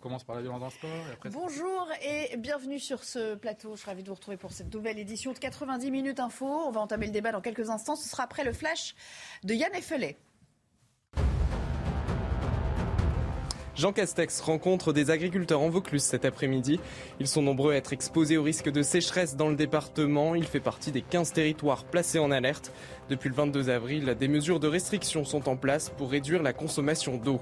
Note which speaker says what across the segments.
Speaker 1: On commence par la violence dans le sport. Et après...
Speaker 2: Bonjour et bienvenue sur ce plateau. Je suis ravie de vous retrouver pour cette nouvelle édition de 90 minutes info. On va entamer le débat dans quelques instants. Ce sera après le flash de Yann Effelet.
Speaker 3: Jean Castex rencontre des agriculteurs en Vaucluse cet après-midi. Ils sont nombreux à être exposés au risque de sécheresse dans le département. Il fait partie des 15 territoires placés en alerte. Depuis le 22 avril, des mesures de restriction sont en place pour réduire la consommation d'eau.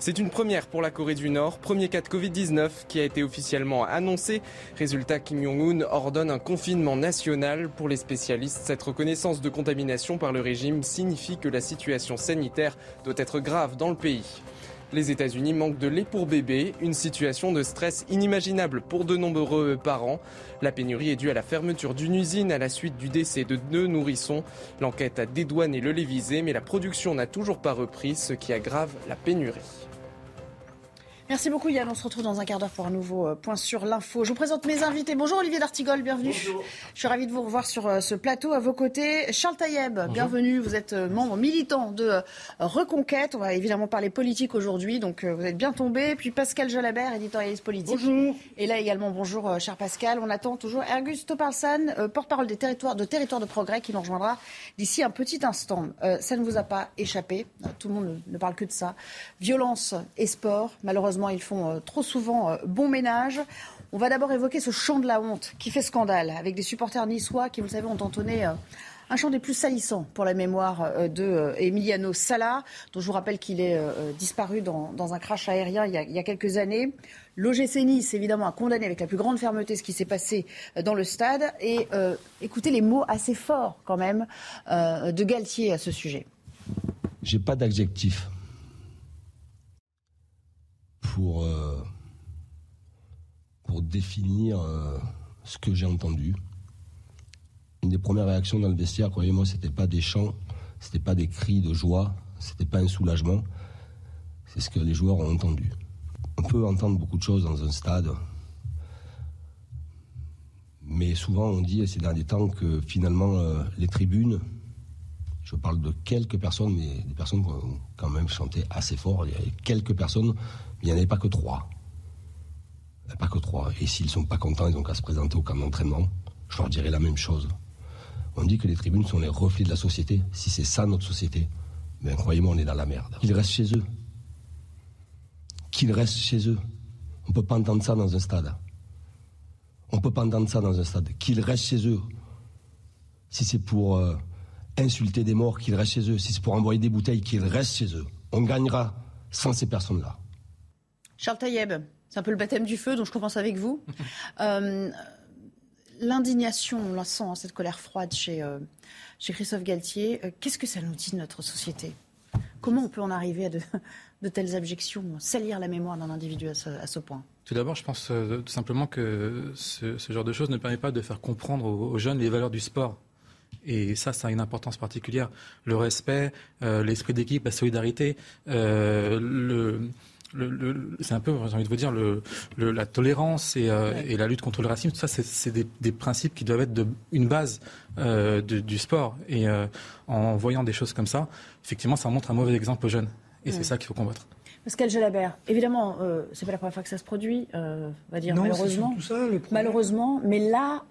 Speaker 3: C'est une première pour la Corée du Nord, premier cas de Covid-19 qui a été officiellement annoncé. Résultat, Kim Jong-un ordonne un confinement national. Pour les spécialistes, cette reconnaissance de contamination par le régime signifie que la situation sanitaire doit être grave dans le pays. Les États-Unis manquent de lait pour bébés, une situation de stress inimaginable pour de nombreux parents. La pénurie est due à la fermeture d'une usine à la suite du décès de deux nourrissons. L'enquête a dédouané le lait visé, mais la production n'a toujours pas repris, ce qui aggrave la pénurie.
Speaker 2: Merci beaucoup Yann. On se retrouve dans un quart d'heure pour un nouveau euh, point sur l'info. Je vous présente mes invités. Bonjour Olivier D'Artigol, bienvenue. Bonjour. Je suis ravie de vous revoir sur euh, ce plateau. À vos côtés, Charles Taïeb, bienvenue. Vous êtes euh, membre militant de Reconquête. On va évidemment parler politique aujourd'hui, donc vous êtes bien tombé. Puis Pascal Jalabert, éditorialiste politique.
Speaker 4: Bonjour.
Speaker 2: Et là également, bonjour cher Pascal. On attend toujours Ergus Topalsan, porte-parole des territoires de Territoire de Progrès, qui nous rejoindra d'ici un petit instant. ça ne vous a pas échappé. Tout le monde ne parle que de ça. Violence et sport, malheureusement ils font euh, trop souvent euh, bon ménage. On va d'abord évoquer ce chant de la honte qui fait scandale, avec des supporters niçois qui, vous le savez, ont entonné euh, un chant des plus salissants pour la mémoire de Emiliano Sala, dont je vous rappelle qu'il est disparu dans, un crash aérien il y a, quelques années. L'OGC Nice, évidemment, a condamné avec la plus grande fermeté ce qui s'est passé dans le stade. Et écoutez les mots assez forts, quand même, de Galtier à ce sujet.
Speaker 5: J'ai pas d'adjectif pour, euh, pour définir euh, ce que j'ai entendu. Une des premières réactions dans le vestiaire, croyez-moi, c'était pas des chants, c'était pas des cris de joie, c'était pas un soulagement, c'est ce que les joueurs ont entendu. On peut entendre beaucoup de choses dans un stade, mais souvent on dit ces derniers temps que finalement euh, les tribunes, je parle de quelques personnes, mais des personnes qui ont quand même chanté assez fort, il y a quelques personnes il n'y en avait pas que trois. Il n'y pas que trois. Et s'ils ne sont pas contents, ils n'ont qu'à se présenter au camp d'entraînement. Je leur dirais la même chose. On dit que les tribunes sont les reflets de la société. Si c'est ça notre société, ben croyez-moi, on est dans la merde. Qu'ils restent chez eux. Qu'ils restent chez eux. On ne peut pas entendre ça dans un stade. On ne peut pas entendre ça dans un stade. Qu'ils restent chez eux. Si c'est pour euh, insulter des morts, qu'ils restent chez eux. Si c'est pour envoyer des bouteilles, qu'ils restent chez eux. On gagnera sans ces personnes-là.
Speaker 2: Charles Taïeb, c'est un peu le baptême du feu, donc je commence avec vous. Euh, l'indignation, on la sent, hein, cette colère froide chez, euh, chez Christophe Galtier. Euh, qu'est-ce que ça nous dit de notre société? Comment on peut en arriver à de, telles objections, salir la mémoire d'un individu à ce, point?
Speaker 1: Tout d'abord, je pense tout simplement que ce, genre de choses ne permet pas de faire comprendre aux, jeunes les valeurs du sport. Et ça, ça a une importance particulière. Le respect, l'esprit d'équipe, la solidarité, le, c'est un peu, j'ai envie de vous dire, le, la tolérance euh, et, la lutte contre le racisme, tout ça, c'est des, principes qui doivent être de, une base euh, du sport. Et euh, en voyant des choses comme ça, effectivement, ça montre un mauvais exemple aux jeunes. Et c'est ça qu'il faut combattre.
Speaker 2: Pascal Jalabert, évidemment, c'est pas la première fois que ça se produit, on va dire malheureusement. malheureusement, mais là,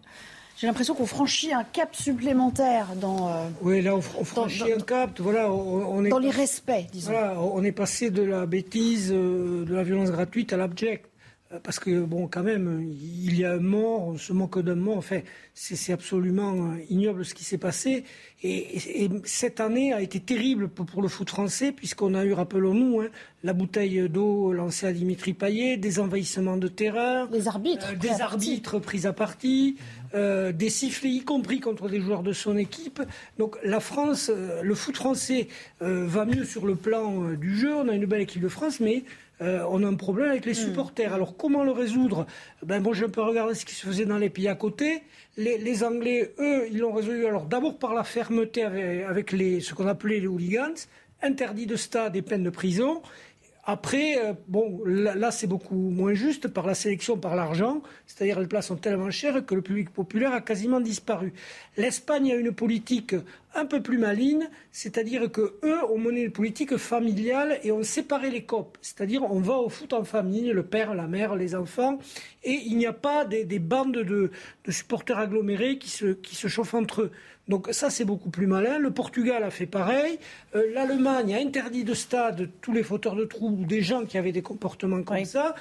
Speaker 2: j'ai l'impression qu'on franchit un cap supplémentaire dans.
Speaker 4: Euh, oui, là, on, franchit un cap. Voilà, on, est
Speaker 2: dans l'irrespect, disons.
Speaker 4: Voilà, on est passé de la bêtise, euh, de la violence gratuite à l'abject. Euh, parce que, bon, quand même, il y a un mort, on se moque d'un mort. Enfin, c'est absolument ignoble ce qui s'est passé. Et, cette année a été terrible pour, le foot français, puisqu'on a eu, rappelons-nous, hein, la bouteille d'eau lancée à Dimitri Payet, des envahissements de terrain.
Speaker 2: Des arbitres.
Speaker 4: des arbitres pris à partie. Euh, des sifflets, y compris contre des joueurs de son équipe. Donc la France, euh, le foot français euh, va mieux sur le plan du jeu. On a une belle équipe de France, mais on a un problème avec les hmm. supporters. Alors comment le résoudre? Ben bon, j'ai un peu regardé ce qui se faisait dans les pays à côté. Les, Anglais, eux, ils l'ont résolu. Alors d'abord par la fermeté avec, les, ce qu'on appelait les hooligans, interdit de stade et peine de prison. Après, euh, bon, là, c'est beaucoup moins juste par la sélection, par l'argent. C'est-à-dire les places sont tellement chères que le public populaire a quasiment disparu. L'Espagne a une politique un peu plus maligne, c'est-à-dire que eux ont mené une politique familiale et ont séparé les copes. C'est-à-dire on va au foot en famille, le père, la mère, les enfants, et il n'y a pas des, bandes de, supporters agglomérés qui se, qui se chauffent entre eux. Donc ça, c'est beaucoup plus malin. Le Portugal a fait pareil. Euh, L'Allemagne a interdit de stade tous les fauteurs de troubles ou des gens qui avaient des comportements comme ça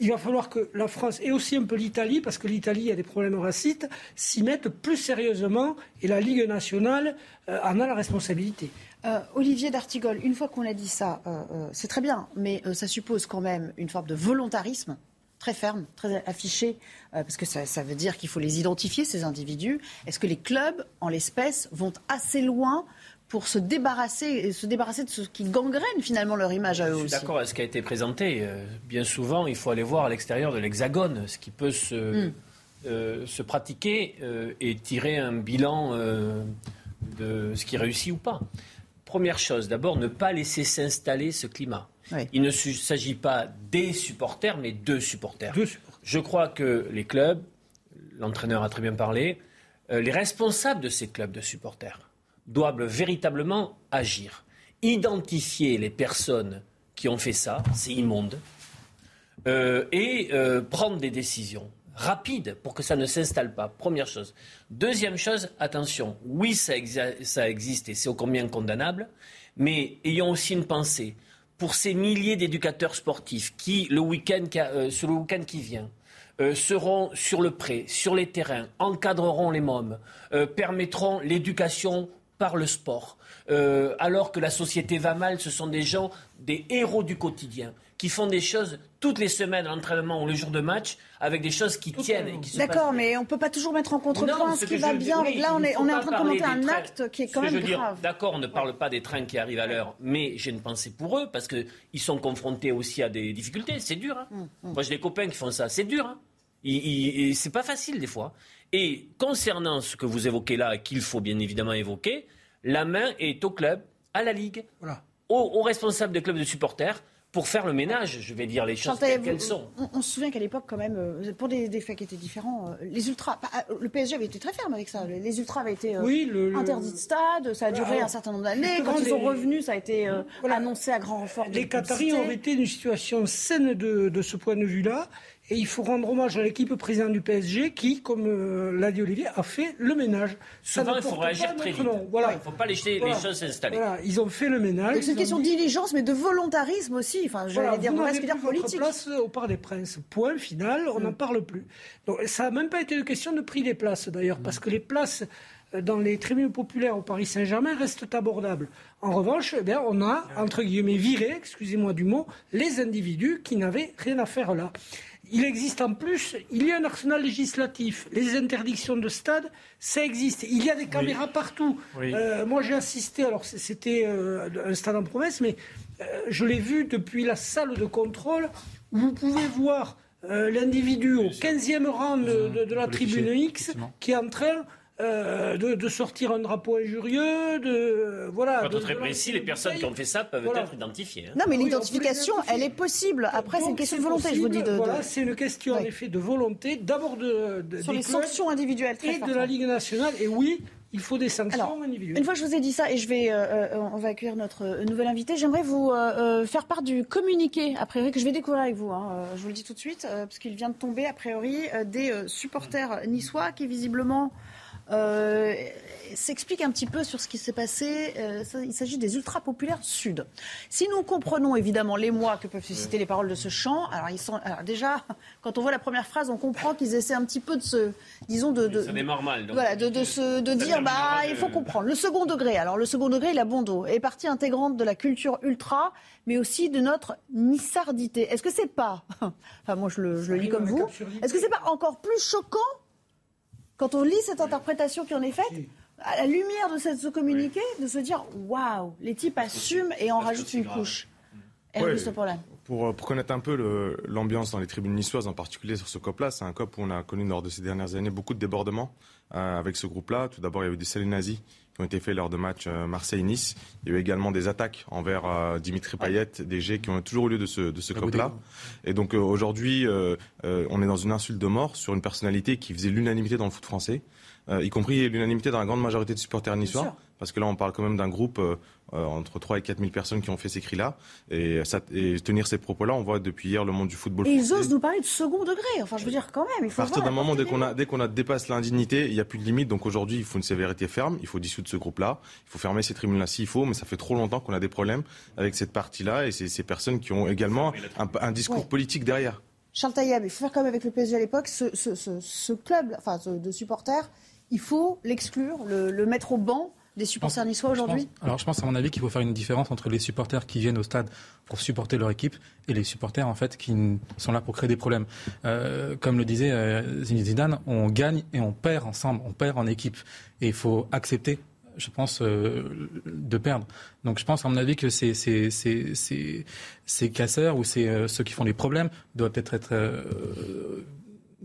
Speaker 4: il va falloir que la France et aussi un peu l'Italie, parce que l'Italie a des problèmes racistes, s'y mettent plus sérieusement et la Ligue nationale euh, en a la responsabilité.
Speaker 2: Euh, Olivier D'Artigol, une fois qu'on a dit ça, euh, c'est très bien, mais ça suppose quand même une forme de volontarisme très ferme, très affiché, parce que ça, ça veut dire qu'il faut les identifier, ces individus. Est-ce que les clubs, en l'espèce, vont assez loin pour se débarrasser, se débarrasser de ce qui gangrène finalement leur image à eux
Speaker 6: aussi. Je suis d'accord avec ce qui a été présenté. Euh, bien souvent, il faut aller voir à l'extérieur de l'hexagone ce qui peut se, hmm. euh, se pratiquer euh, et tirer un bilan de ce qui réussit ou pas. Première chose, d'abord, ne pas laisser s'installer ce climat. Il ne s'agit pas des supporters, mais de supporters. supporters. Je crois que les clubs, l'entraîneur a très bien parlé, les responsables de ces clubs de supporters, doivent véritablement agir. Identifier les personnes qui ont fait ça, c'est immonde, euh, et euh, prendre des décisions rapides pour que ça ne s'installe pas. Première chose. Deuxième chose, attention, oui, ça, existe et c'est au combien condamnable, mais ayons aussi une pensée pour ces milliers d'éducateurs sportifs qui, le week-end, euh, sur le week-end qui vient, seront sur le pré, sur les terrains, encadreront les mômes, permettront l'éducation par le sport. Euh, alors que la société va mal, ce sont des gens, des héros du quotidien, qui font des choses toutes les semaines l'entraînement ou le jour de match, avec des choses qui tiennent et qui
Speaker 2: D'accord, mais on ne peut pas toujours mettre en contrepoint ce qui va bien. là, on est, on est en train de commenter un acte qui est quand même grave.
Speaker 6: D'accord, on ne parle pas des trains qui arrivent à l'heure, mais j'ai une pensée pour eux, parce qu'ils sont confrontés aussi à des difficultés. C'est dur. Hein. Hum, hum. Moi, j'ai des copains qui font ça. C'est dur. Hein. C'est pas facile des fois. Et concernant ce que vous évoquez là, qu'il faut bien évidemment évoquer, la main est au club, à la ligue, aux, responsables des clubs de supporters pour faire le ménage, je vais dire les choses qu'elles sont.
Speaker 2: On, se souvient qu'à l'époque, quand même, euh, pour des, faits qui étaient différents, euh, les ultras, euh, le PSG avait été très ferme avec ça. Les ultras avaient été interdits de stade, ça a duré un certain nombre d'années. Quand ils sont revenus, ça a été annoncé à grand renfort.
Speaker 4: les Qataris ont été une situation saine de ce point de vue-là. Et il faut rendre hommage à l'équipe présidente du PSG qui, comme euh, l'a dit Olivier, a fait le ménage.
Speaker 6: Souvent, il faut réagir très vite. Voilà. Il ne faut pas laisser les choses s'installer. Voilà.
Speaker 4: Ils ont fait le ménage.
Speaker 2: C'est une question de diligence, mais de volontarisme aussi. Enfin, j'allais dire presque dire politique.
Speaker 4: place au Parc des Princes. Point final, on n'en mm. parle plus. Donc, ça n'a même pas été une question de prix des places, d'ailleurs, mm. parce que les places euh, dans les tribunes populaires au Paris Saint-Germain restent abordables. En revanche, eh bien, on a, entre guillemets, viré, excusez-moi du mot, les individus qui n'avaient rien à faire là il existe en plus, il y a un arsenal législatif. Les interdictions de stade, ça existe. Il y a des caméras partout. Euh, moi, j'ai assisté, alors c'était euh, un stade en promesse, mais euh, je l'ai vu depuis la salle de contrôle où vous pouvez voir l'individu au 15e rang de la tribune X qui est en train euh, de, sortir un drapeau injurieux, de voilà.
Speaker 6: Quand très précis, les personnes qui ont fait ça peuvent être identifiées. Hein.
Speaker 2: Non, mais l'identification, elle est possible. Après, c'est une question de volonté, je vous dis. De,
Speaker 4: voilà, c'est une question en effet de volonté, d'abord de,
Speaker 2: sur les sanctions individuelles
Speaker 4: et de la Ligue nationale. Et oui, il faut des sanctions individuelles.
Speaker 2: Une fois que je vous ai dit ça, et je vais, euh, euh, on va accueillir notre nouvel invité, j'aimerais vous faire part du communiqué, a priori, que je vais découvrir avec vous. Hein. je vous le dis tout de suite, parce qu'il vient de tomber, a priori, des supporters niçois qui, visiblement, euh, s'explique un petit peu sur ce qui s'est passé. Euh, il s'agit des ultra-populaires sud. Si nous comprenons évidemment les mois que peuvent susciter les paroles de ce chant, alors, ils sont, déjà, quand on voit la première phrase, on comprend qu'ils essaient un petit peu de se, disons, de, de
Speaker 6: ça démarre mal.
Speaker 2: Voilà, de, de, se, de dire, bah, il faut comprendre. Le second degré, alors le second degré, la bondo, est partie intégrante de la culture ultra, mais aussi de notre nissardité. Est-ce que c'est pas, enfin moi je le, je le lis comme vous, est-ce que c'est pas encore plus choquant quand on lit cette interprétation qui en est faite, à la lumière de ce communiqué, de se dire waouh, les types assument et en rajoutent une couche.
Speaker 7: pour, euh, pour, connaître un peu l'ambiance dans les tribunes niçoises, en particulier sur ce COP-là, c'est un COP où on a connu lors de ces dernières années beaucoup de débordements euh, avec ce groupe-là. Tout d'abord, il y a eu des saluts nazis qui ont été faits lors de matchs euh, Marseille-Nice. Il y a eu également des attaques envers Dimitri Payet, des jets qui ont toujours eu lieu de ce, de ce COP-là. Et donc aujourd'hui, on est dans une insulte de mort sur une personnalité qui faisait l'unanimité dans le foot français, y compris l'unanimité dans la grande majorité de supporters niçois parce que là, on parle quand même d'un groupe euh, euh, entre 3 et 4 000 personnes qui ont fait ces cris-là. Et, tenir ces propos-là, on voit depuis hier le monde du football.
Speaker 2: Et ils osent nous parler de second degré. Enfin, je veux dire, quand même, il faut.
Speaker 7: À partir d'un moment, dès qu'on a, dès qu'on a dépassé l'indignité, il n'y a plus de limite. Donc aujourd'hui, il faut une sévérité ferme. Il faut dissoudre ce groupe-là. Il faut fermer ces tribunes-là s'il faut. Mais ça fait trop longtemps qu'on a des problèmes avec cette partie-là et ces personnes qui ont également un, discours politique derrière.
Speaker 2: Charles Taillab, il faut faire comme avec le PSG à l'époque, ce, club enfin, de supporters, il faut l'exclure, le mettre au banc des supporters niçois aujourd'hui
Speaker 1: Alors je pense à mon avis qu'il faut faire une différence entre les supporters qui viennent au stade pour supporter leur équipe et les supporters en fait qui sont là pour créer des problèmes. Euh, comme le disait euh, Zidane, on gagne et on perd ensemble, on perd en équipe et il faut accepter je pense, euh, de perdre. Donc je pense, à mon avis, que ces, ces, ces, ces casseurs ou ceux qui font les problèmes doivent peut-être être,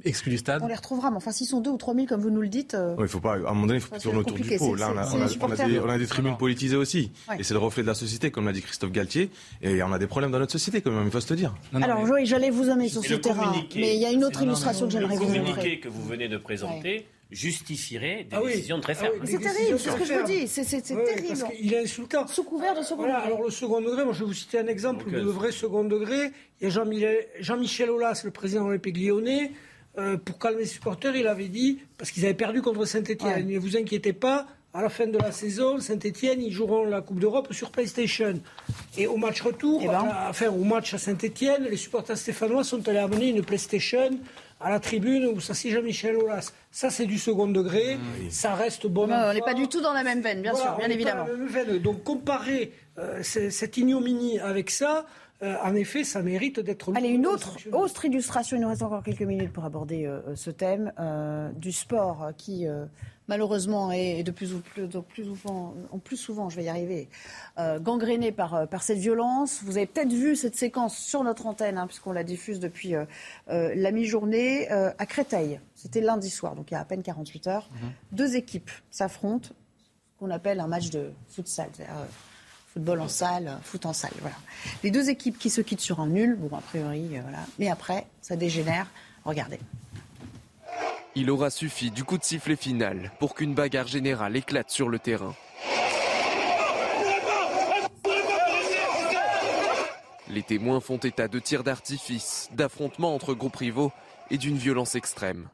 Speaker 1: exclus du stade.
Speaker 2: On les retrouvera, mais enfin, s'ils sont 2 ou 3 000, comme vous nous le dites.
Speaker 7: Euh, il faut pas, à un moment donné, il faut tourner autour du pot. Là, on a, des, tribunes politisées aussi. Et c'est le reflet de la société, comme l'a dit Christophe Galtier. Et on a des problèmes dans notre société, quand même, il faut se le dire.
Speaker 2: Alors, mais... j'allais vous amener sur ce terrain. Mais il y a une autre illustration que j'aimerais vous
Speaker 6: montrer. Le communiqué que vous venez de présenter justifierait des ah décisions très fermes.
Speaker 2: c'est terrible, c'est ce que je vous dis, c'est terrible. Parce
Speaker 4: qu'il est insultant.
Speaker 2: Sous couvert de second degré.
Speaker 4: Alors le second degré, moi je vais vous citer un exemple de vrai second degré. Il y a Jean-Michel Aulas, le président de l'Olympique lyonnais, euh, pour calmer les supporters, il avait dit, parce qu'ils avaient perdu contre Saint-Etienne, ne vous inquiétez pas, à la fin de la saison, Saint-Etienne, ils joueront la Coupe d'Europe sur PlayStation. Et au match retour, eh ben. enfin au match à Saint-Etienne, les supporters stéphanois sont allés amener une PlayStation à la tribune où ça c'est Jean-Michel Aulas. Ça c'est du second degré, ah ça reste bon.
Speaker 2: on n'est pas du tout dans la même veine, bien sûr, bien évidemment.
Speaker 4: Donc comparer euh, cette ignominie avec ça, euh, en effet, ça mérite d'être.
Speaker 2: Allez, une autre, autre illustration. Il nous reste encore quelques minutes pour aborder euh, ce thème euh, du sport qui malheureusement est de plus, plus, plus souvent, en plus souvent, je vais y arriver, gangréné par, par cette violence. Vous avez peut-être vu cette séquence sur notre antenne, hein, puisqu'on la diffuse depuis la mi-journée, à Créteil. C'était lundi soir, donc il y a à peine 48 heures. Mhm. Deux équipes s'affrontent, qu'on appelle un match de futsal football en salle, foot en salle. Voilà. Les deux équipes qui se quittent sur un nul, bon, a priori, euh, voilà. Mais après, ça dégénère. Regardez.
Speaker 8: Il aura suffi du coup de sifflet final pour qu'une bagarre générale éclate sur le terrain. Les témoins font état de tirs d'artifice, d'affrontements entre groupes rivaux et d'une violence extrême.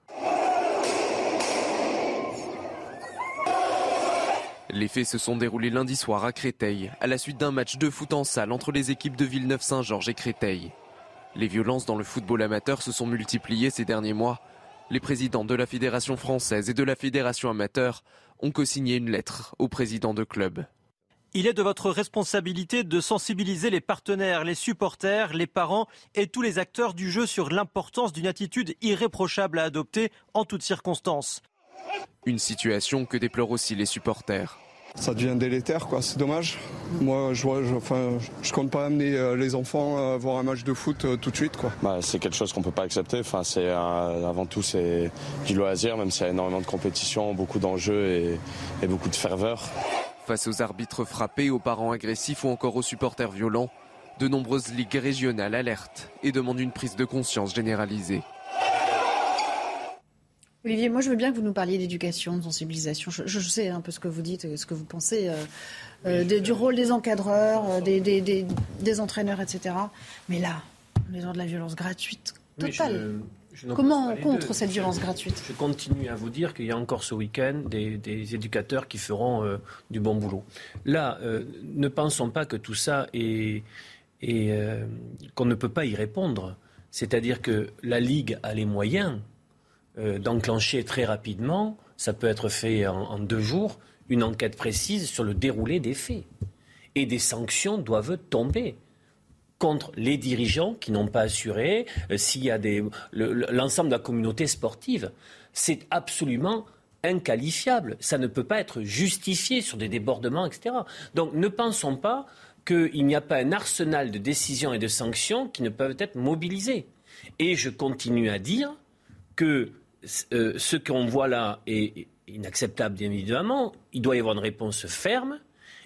Speaker 8: Les faits se sont déroulés lundi soir à Créteil, à la suite d'un match de foot en salle entre les équipes de Villeneuve-Saint-Georges et Créteil. Les violences dans le football amateur se sont multipliées ces derniers mois. Les présidents de la Fédération française et de la Fédération amateur ont co-signé une lettre au président de club.
Speaker 9: Il est de votre responsabilité de sensibiliser les partenaires, les supporters, les parents et tous les acteurs du jeu sur l'importance d'une attitude irréprochable à adopter en toutes circonstances.
Speaker 8: Une situation que déplorent aussi les supporters.
Speaker 10: Ça devient délétère, quoi. C'est dommage. Moi, je, vois, je, enfin, je compte pas amener euh, les enfants à voir un match de foot euh, tout de suite, quoi.
Speaker 11: Bah, c'est quelque chose qu'on peut pas accepter. Enfin, c'est avant tout c'est du loisir, même s'il y a énormément de compétition, beaucoup d'enjeux et, et beaucoup de ferveur.
Speaker 8: Face aux arbitres frappés, aux parents agressifs ou encore aux supporters violents, de nombreuses ligues régionales alertent et demandent une prise de conscience généralisée.
Speaker 2: Olivier, moi je veux bien que vous nous parliez d'éducation, de sensibilisation. Je, sais un peu ce que vous dites, ce que vous pensez euh, euh, du rôle des encadreurs, euh, des, des, entraîneurs, etc. Mais là, on est dans de la violence gratuite totale. Comment on contre cette violence gratuite
Speaker 6: Je continue à vous dire qu'il y a encore ce week-end des, éducateurs qui feront du bon boulot. Là, ne pensons pas que tout ça est, est qu'on ne peut pas y répondre. C'est-à-dire que la Ligue a les moyens euh, d'enclencher très rapidement, ça peut être fait en, deux jours, une enquête précise sur le déroulé des faits. Et des sanctions doivent tomber contre les dirigeants qui n'ont pas assuré, euh, s'il y a l'ensemble de la communauté sportive. C'est absolument inqualifiable. Ça ne peut pas être justifié sur des débordements, etc. Donc ne pensons pas qu'il n'y a pas un arsenal de décisions et de sanctions qui ne peuvent être mobilisées. Et je continue à dire que euh, ce qu'on voit là est inacceptable, bien évidemment. Il doit y avoir une réponse ferme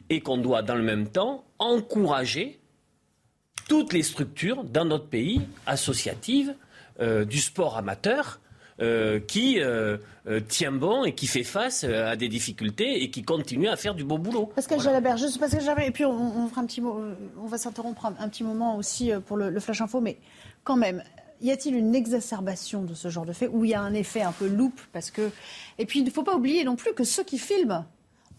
Speaker 6: et qu'on doit, dans le même temps, encourager toutes les structures dans notre pays associatives euh, du sport amateur qui tient bon et qui fait face à des difficultés et qui continue à faire du bon boulot.
Speaker 2: Pascal voilà. Jalabert, juste parce que j'avais. Et puis on, fera un petit mot, on va s'interrompre un, petit moment aussi pour le, le Flash Info, mais quand même, y a-t-il une exacerbation de ce genre de fait où il y a un effet un peu loupe parce que et puis il ne faut pas oublier non plus que ceux qui filment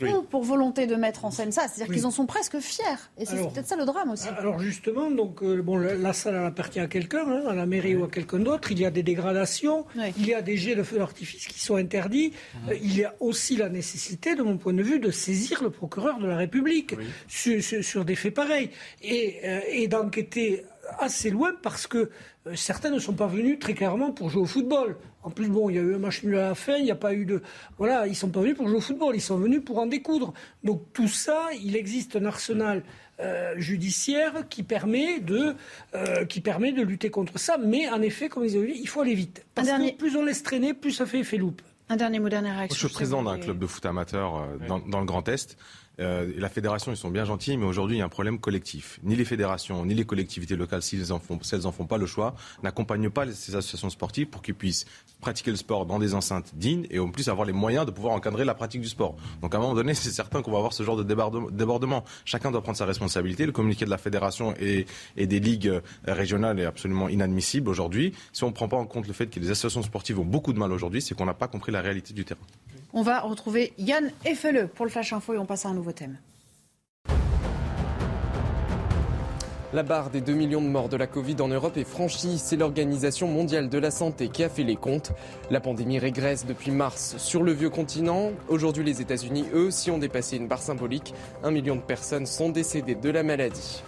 Speaker 2: ont pour volonté de mettre en scène ça, c'est-à-dire qu'ils en sont presque fiers et c'est peut-être ça le drame aussi.
Speaker 4: Alors justement, donc euh, bon, la, salle appartient à quelqu'un, hein, à la mairie ou à quelqu'un d'autre. Il y a des dégradations, il y a des jets de feu d'artifice qui sont interdits. Euh, il y a aussi la nécessité, de mon point de vue, de saisir le procureur de la République sur, des faits pareils et, euh, et d'enquêter assez loin parce que euh, certains ne sont pas venus très clairement pour jouer au football. En plus, bon, il y a eu un match nul à la fin, il n'y a pas eu de. Voilà, ils ne sont pas venus pour jouer au football, ils sont venus pour en découdre. Donc tout ça, il existe un arsenal euh, judiciaire qui permet, de, euh, qui permet de lutter contre ça. Mais en effet, comme ils ont dit, il faut aller vite. Parce que plus on laisse traîner, plus ça fait effet loupe.
Speaker 2: Un dernier mot, dernière réaction.
Speaker 7: je suis président d'un club de foot amateur dans, dans, le Grand Est. Euh, la fédération, ils sont bien gentils, mais aujourd'hui, il y a un problème collectif. Ni les fédérations, ni les collectivités locales, si elles en font, si en font pas le choix, n'accompagnent pas ces associations sportives pour qu'ils puissent pratiquer le sport dans des enceintes dignes et en plus avoir les moyens de pouvoir encadrer la pratique du sport. Donc à un moment donné, c'est certain qu'on va avoir ce genre de débordement. Chacun doit prendre sa responsabilité. Le communiqué de la fédération et, et des ligues euh, régionales est absolument inadmissible aujourd'hui. Si on ne prend pas en compte le fait que les associations sportives ont beaucoup de mal aujourd'hui, c'est qu'on n'a pas compris la réalité du terrain.
Speaker 2: On va retrouver Yann Effele pour le Flash Info et on passe à un nouveau thème.
Speaker 3: La barre des 2 millions de morts de la Covid en Europe est franchie. C'est l'Organisation mondiale de la santé qui a fait les comptes. La pandémie régresse depuis mars sur le vieux continent. Aujourd'hui, les États-Unis, eux aussi, ont dépassé une barre symbolique. Un million de personnes sont décédées de la maladie.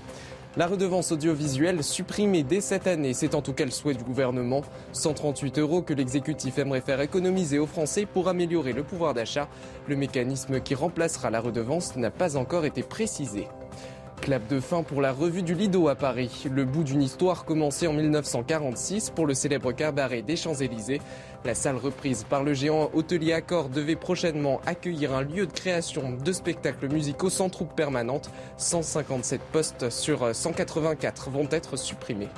Speaker 3: La redevance audiovisuelle supprimée dès cette année, c'est en tout cas le souhait du gouvernement. 138 euros que l'exécutif aimerait faire économiser aux Français pour améliorer le pouvoir d'achat. Le mécanisme qui remplacera la redevance n'a pas encore été précisé. Clap de fin pour la revue du Lido à Paris. Le bout d'une histoire commencée en 1946 pour le célèbre cabaret des Champs-Élysées. La salle reprise par le géant hôtelier Accor devait prochainement accueillir un lieu de création de spectacles musicaux sans troupe permanente. 157 postes sur 184 vont être supprimés.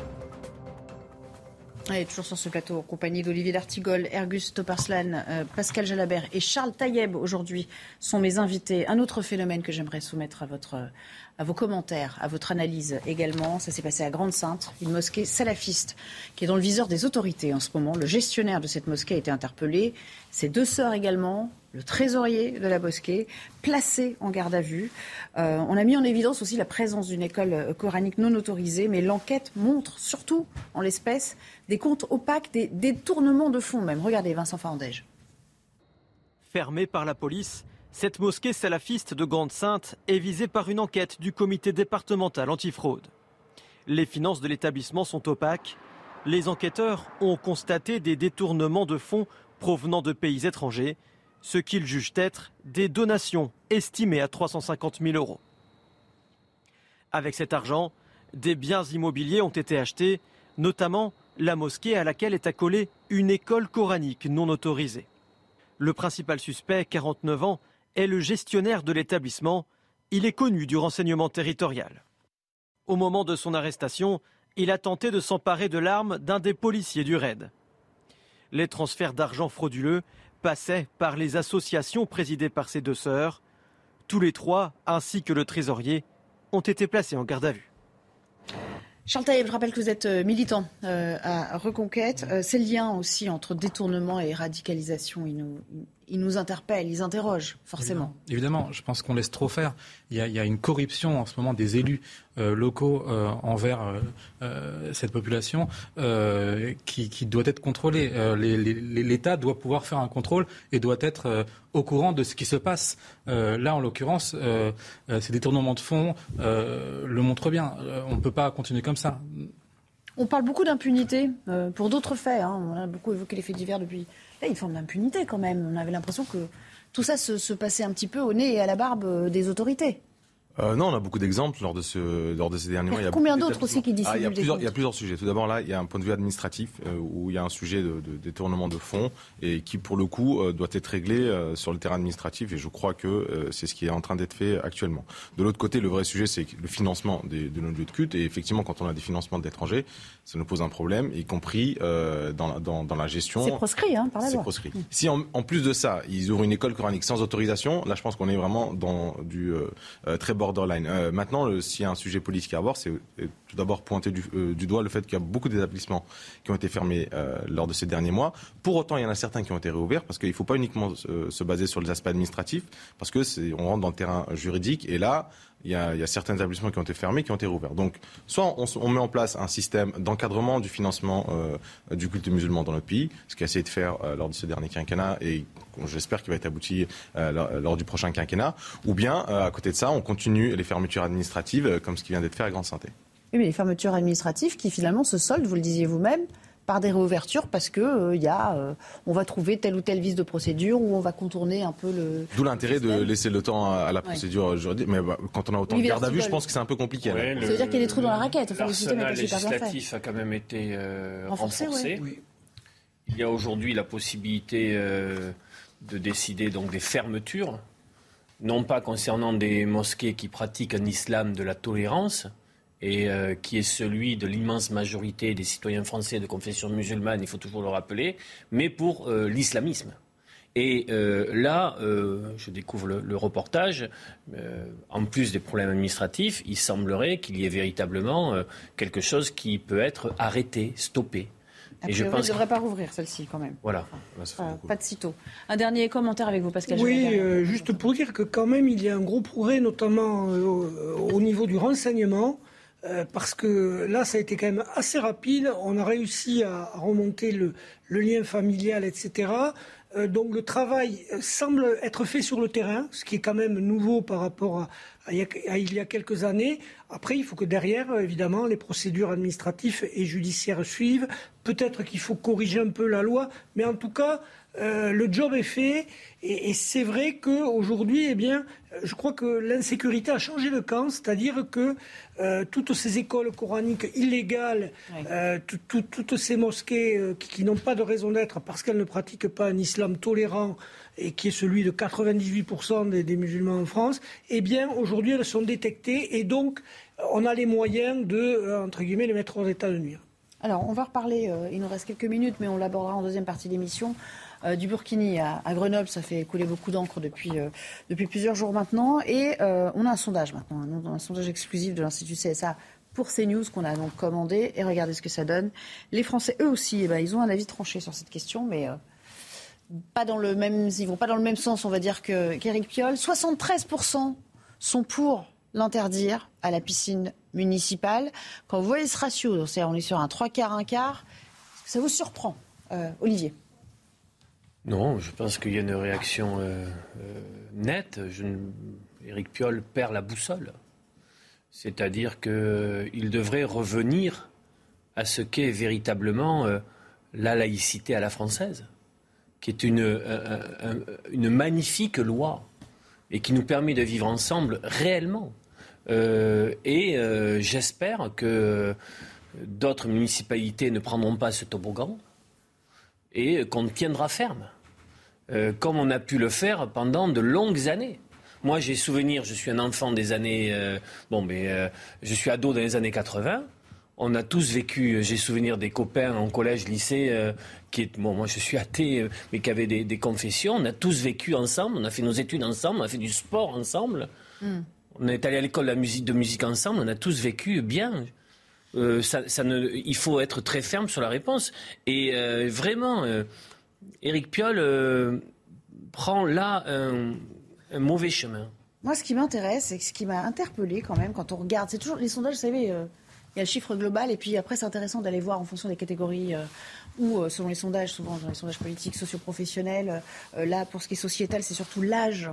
Speaker 2: Et toujours sur ce plateau, en compagnie d'Olivier D'Artigol, Ergus Toparslan, euh, Pascal Jalabert et Charles Taïeb, aujourd'hui, sont mes invités. Un autre phénomène que j'aimerais soumettre à votre à vos commentaires, à votre analyse également. Ça s'est passé à Grande-Sainte, une mosquée salafiste qui est dans le viseur des autorités en ce moment. Le gestionnaire de cette mosquée a été interpellé. Ses deux sœurs également, le trésorier de la mosquée, placé en garde à vue. Euh, on a mis en évidence aussi la présence d'une école coranique non autorisée, mais l'enquête montre surtout, en l'espèce, des comptes opaques, des détournements de fonds même. Regardez Vincent Farandège.
Speaker 9: Fermé par la police, cette mosquée salafiste de Grande-Sainte est visée par une enquête du comité départemental antifraude. Les finances de l'établissement sont opaques. Les enquêteurs ont constaté des détournements de fonds provenant de pays étrangers, ce qu'ils jugent être des donations estimées à 350 000 euros. Avec cet argent, des biens immobiliers ont été achetés, notamment la mosquée à laquelle est accolée une école coranique non autorisée. Le principal suspect, 49 ans, est le gestionnaire de l'établissement. Il est connu du renseignement territorial. Au moment de son arrestation, il a tenté de s'emparer de l'arme d'un des policiers du raid. Les transferts d'argent frauduleux passaient par les associations présidées par ses deux sœurs. Tous les trois, ainsi que le trésorier, ont été placés en garde à vue.
Speaker 2: Charles Taïeb, je rappelle que vous êtes euh, militant euh, à Reconquête. Euh, ces liens aussi entre détournement et radicalisation, ils nous, ils nous interpellent, ils interrogent forcément.
Speaker 1: Évidemment, je pense qu'on laisse trop faire. Il y, a, une corruption en ce moment des élus locaux envers cette population qui, doit être contrôlée. L'État doit pouvoir faire un contrôle et doit être au courant de ce qui se passe. là, en l'occurrence, ces détournements de fonds le montrent bien. on ne peut pas continuer comme ça.
Speaker 2: On parle beaucoup d'impunité euh, pour d'autres faits. Hein. On a beaucoup évoqué les faits divers depuis. Là, une forme d'impunité quand même. On avait l'impression que tout ça se, passait un petit peu au nez et à la barbe euh, des autorités.
Speaker 7: Euh, non, on a beaucoup d'exemples lors de ce lors de ces derniers mois.
Speaker 2: Il y a combien d'autres aussi qui dissimulent
Speaker 7: ah, il, y a plusieurs, il y a plusieurs sujets. Tout d'abord, là, il y a un point de vue administratif euh, où il y a un sujet de, de, détournement de fonds et qui, pour le coup, euh, doit être réglé euh, sur le terrain administratif. Et je crois que euh, c'est ce qui est en train d'être fait actuellement. De l'autre côté, le vrai sujet, c'est le financement des, de nos lieux de culte. Et effectivement, quand on a des financements d'étrangers, ça nous pose un problème, y compris dans, dans, dans, la gestion.
Speaker 2: C'est proscrit, hein, par la loi.
Speaker 7: C'est proscrit. Si en, en, plus de ça, ils ouvrent une école coranique sans autorisation, là, je pense qu'on est vraiment dans du très borderline. maintenant, maintenant, s'il y a un sujet politique à avoir, c'est euh, tout d'abord pointer du, euh, du, doigt le fait qu'il y a beaucoup d'établissements qui ont été fermés euh, lors de ces derniers mois. Pour autant, il y en a certains qui ont été réouverts parce qu'il ne faut pas uniquement euh, se baser sur les aspects administratifs, parce que on rentre dans le terrain juridique et là, il y, a, a, certains établissements qui ont été fermés, qui ont été rouverts. Donc, soit on, met en place un système d'encadrement du financement du culte musulman dans notre pays, ce qu'a essayé de faire lors de ce dernier quinquennat et j'espère qu'il va être abouti lors, lors, du prochain quinquennat, ou bien, à côté de ça, on continue les fermetures administratives comme ce qui vient d'être fait à Grande Santé.
Speaker 2: Oui, mais les fermetures administratives qui finalement se soldent, vous le disiez vous-même, par des réouvertures parce que euh, y a, euh, on va trouver tel ou tel vice de procédure ou on va contourner un peu le.
Speaker 7: D'où l'intérêt de laisser le temps à, la procédure ouais. juridique. Mais bah, quand on a autant oui, de garde à vue, je pense que c'est un peu compliqué.
Speaker 2: Ouais, le, ça veut dire qu'il y a des trous dans la raquette.
Speaker 6: Enfin, L'arsenal législatif a quand même été euh, renforcé. renforcé. Oui. Il y a aujourd'hui la possibilité euh, de décider donc des fermetures, non pas concernant des mosquées qui pratiquent un islam de la tolérance, et euh, qui est celui de l'immense majorité des citoyens français de confession musulmane, il faut toujours le rappeler, mais pour euh, l'islamisme. Et euh, là, euh, je découvre le, le reportage, euh, en plus des problèmes administratifs, il semblerait qu'il y ait véritablement quelque chose qui peut être arrêté, stoppé.
Speaker 2: Et je pense ne devrait pas rouvrir celle-ci quand même.
Speaker 6: Voilà.
Speaker 2: Enfin, pas de sitôt. Un dernier commentaire avec vous, Pascal.
Speaker 4: Oui, euh, juste pour dire que quand même il y a un gros progrès, notamment euh, au, au, niveau du renseignement. Euh, parce que là, ça a été quand même assez rapide. On a réussi à remonter le, lien familial, etc. Euh, donc le travail semble être fait sur le terrain, ce qui est quand même nouveau par rapport à, il y a quelques années. Après, il faut que derrière, évidemment, les procédures administratives et judiciaires suivent. Peut-être qu'il faut corriger un peu la loi, mais en tout cas, euh, le job est fait. Et, et c'est vrai qu'aujourd'hui, eh bien, je crois que l'insécurité a changé de camp, c'est-à-dire que euh, toutes ces écoles coraniques illégales, oui. euh, toutes ces mosquées qui, qui n'ont pas de raison d'être parce qu'elles ne pratiquent pas un islam tolérant et qui est celui de 98% des, des, musulmans en France, eh bien, aujourd'hui, elles sont détectées et donc on a les moyens de, entre guillemets, les mettre en état de nuire.
Speaker 2: Alors, on va reparler, il nous reste quelques minutes, mais on l'abordera en deuxième partie d'émission. Euh, du Burkini à, Grenoble. Ça fait couler beaucoup d'encre depuis, euh, depuis plusieurs jours maintenant. Et euh, on a un sondage maintenant, un, un sondage exclusif de l'Institut CSA pour CNews qu'on a donc commandé. Et regardez ce que ça donne. Les Français, eux aussi, eh ben, ils ont un avis tranché sur cette question, mais pas dans le même, ils vont pas dans le même sens, on va dire, qu'Éric qu Piolle. 73% sont pour l'interdire à la piscine municipale. Quand vous voyez ce ratio, on est sur un 3 quarts, 1 quart, ça vous surprend, Olivier?
Speaker 6: Non, je pense qu'il y a une réaction euh, euh, nette. Éric Piolle perd la boussole. C'est-à-dire qu'il devrait revenir à ce qu'est véritablement euh, la laïcité à la française, qui est euh, une magnifique loi et qui nous permet de vivre ensemble réellement. et j'espère que d'autres municipalités ne prendront pas ce toboggan et qu'on tiendra ferme, euh, comme on a pu le faire pendant de longues années. Moi, j'ai souvenir, je suis un enfant des années. Euh, bon, mais euh, je suis ado dans les années 80. On a tous vécu, j'ai souvenir des copains en collège, lycée, qui est, bon, moi je suis athée, mais qui avaient des, des, confessions. On a tous vécu ensemble, on a fait nos études ensemble, on a fait du sport ensemble. Mm. On est allé à l'école de, musique, de musique ensemble, on a tous vécu bien. Euh, il faut être très ferme sur la réponse. Et euh, vraiment, euh, Éric Piolle euh, prend là un, mauvais chemin.
Speaker 2: Moi, ce qui m'intéresse, et ce qui m'a interpellé quand même, quand on regarde, c'est toujours les sondages, vous savez, euh, il y a le chiffre global, et puis après, c'est intéressant d'aller voir en fonction des catégories euh, ou selon les sondages, souvent dans les sondages politiques, socioprofessionnels. là, pour ce qui est sociétal, c'est surtout l'âge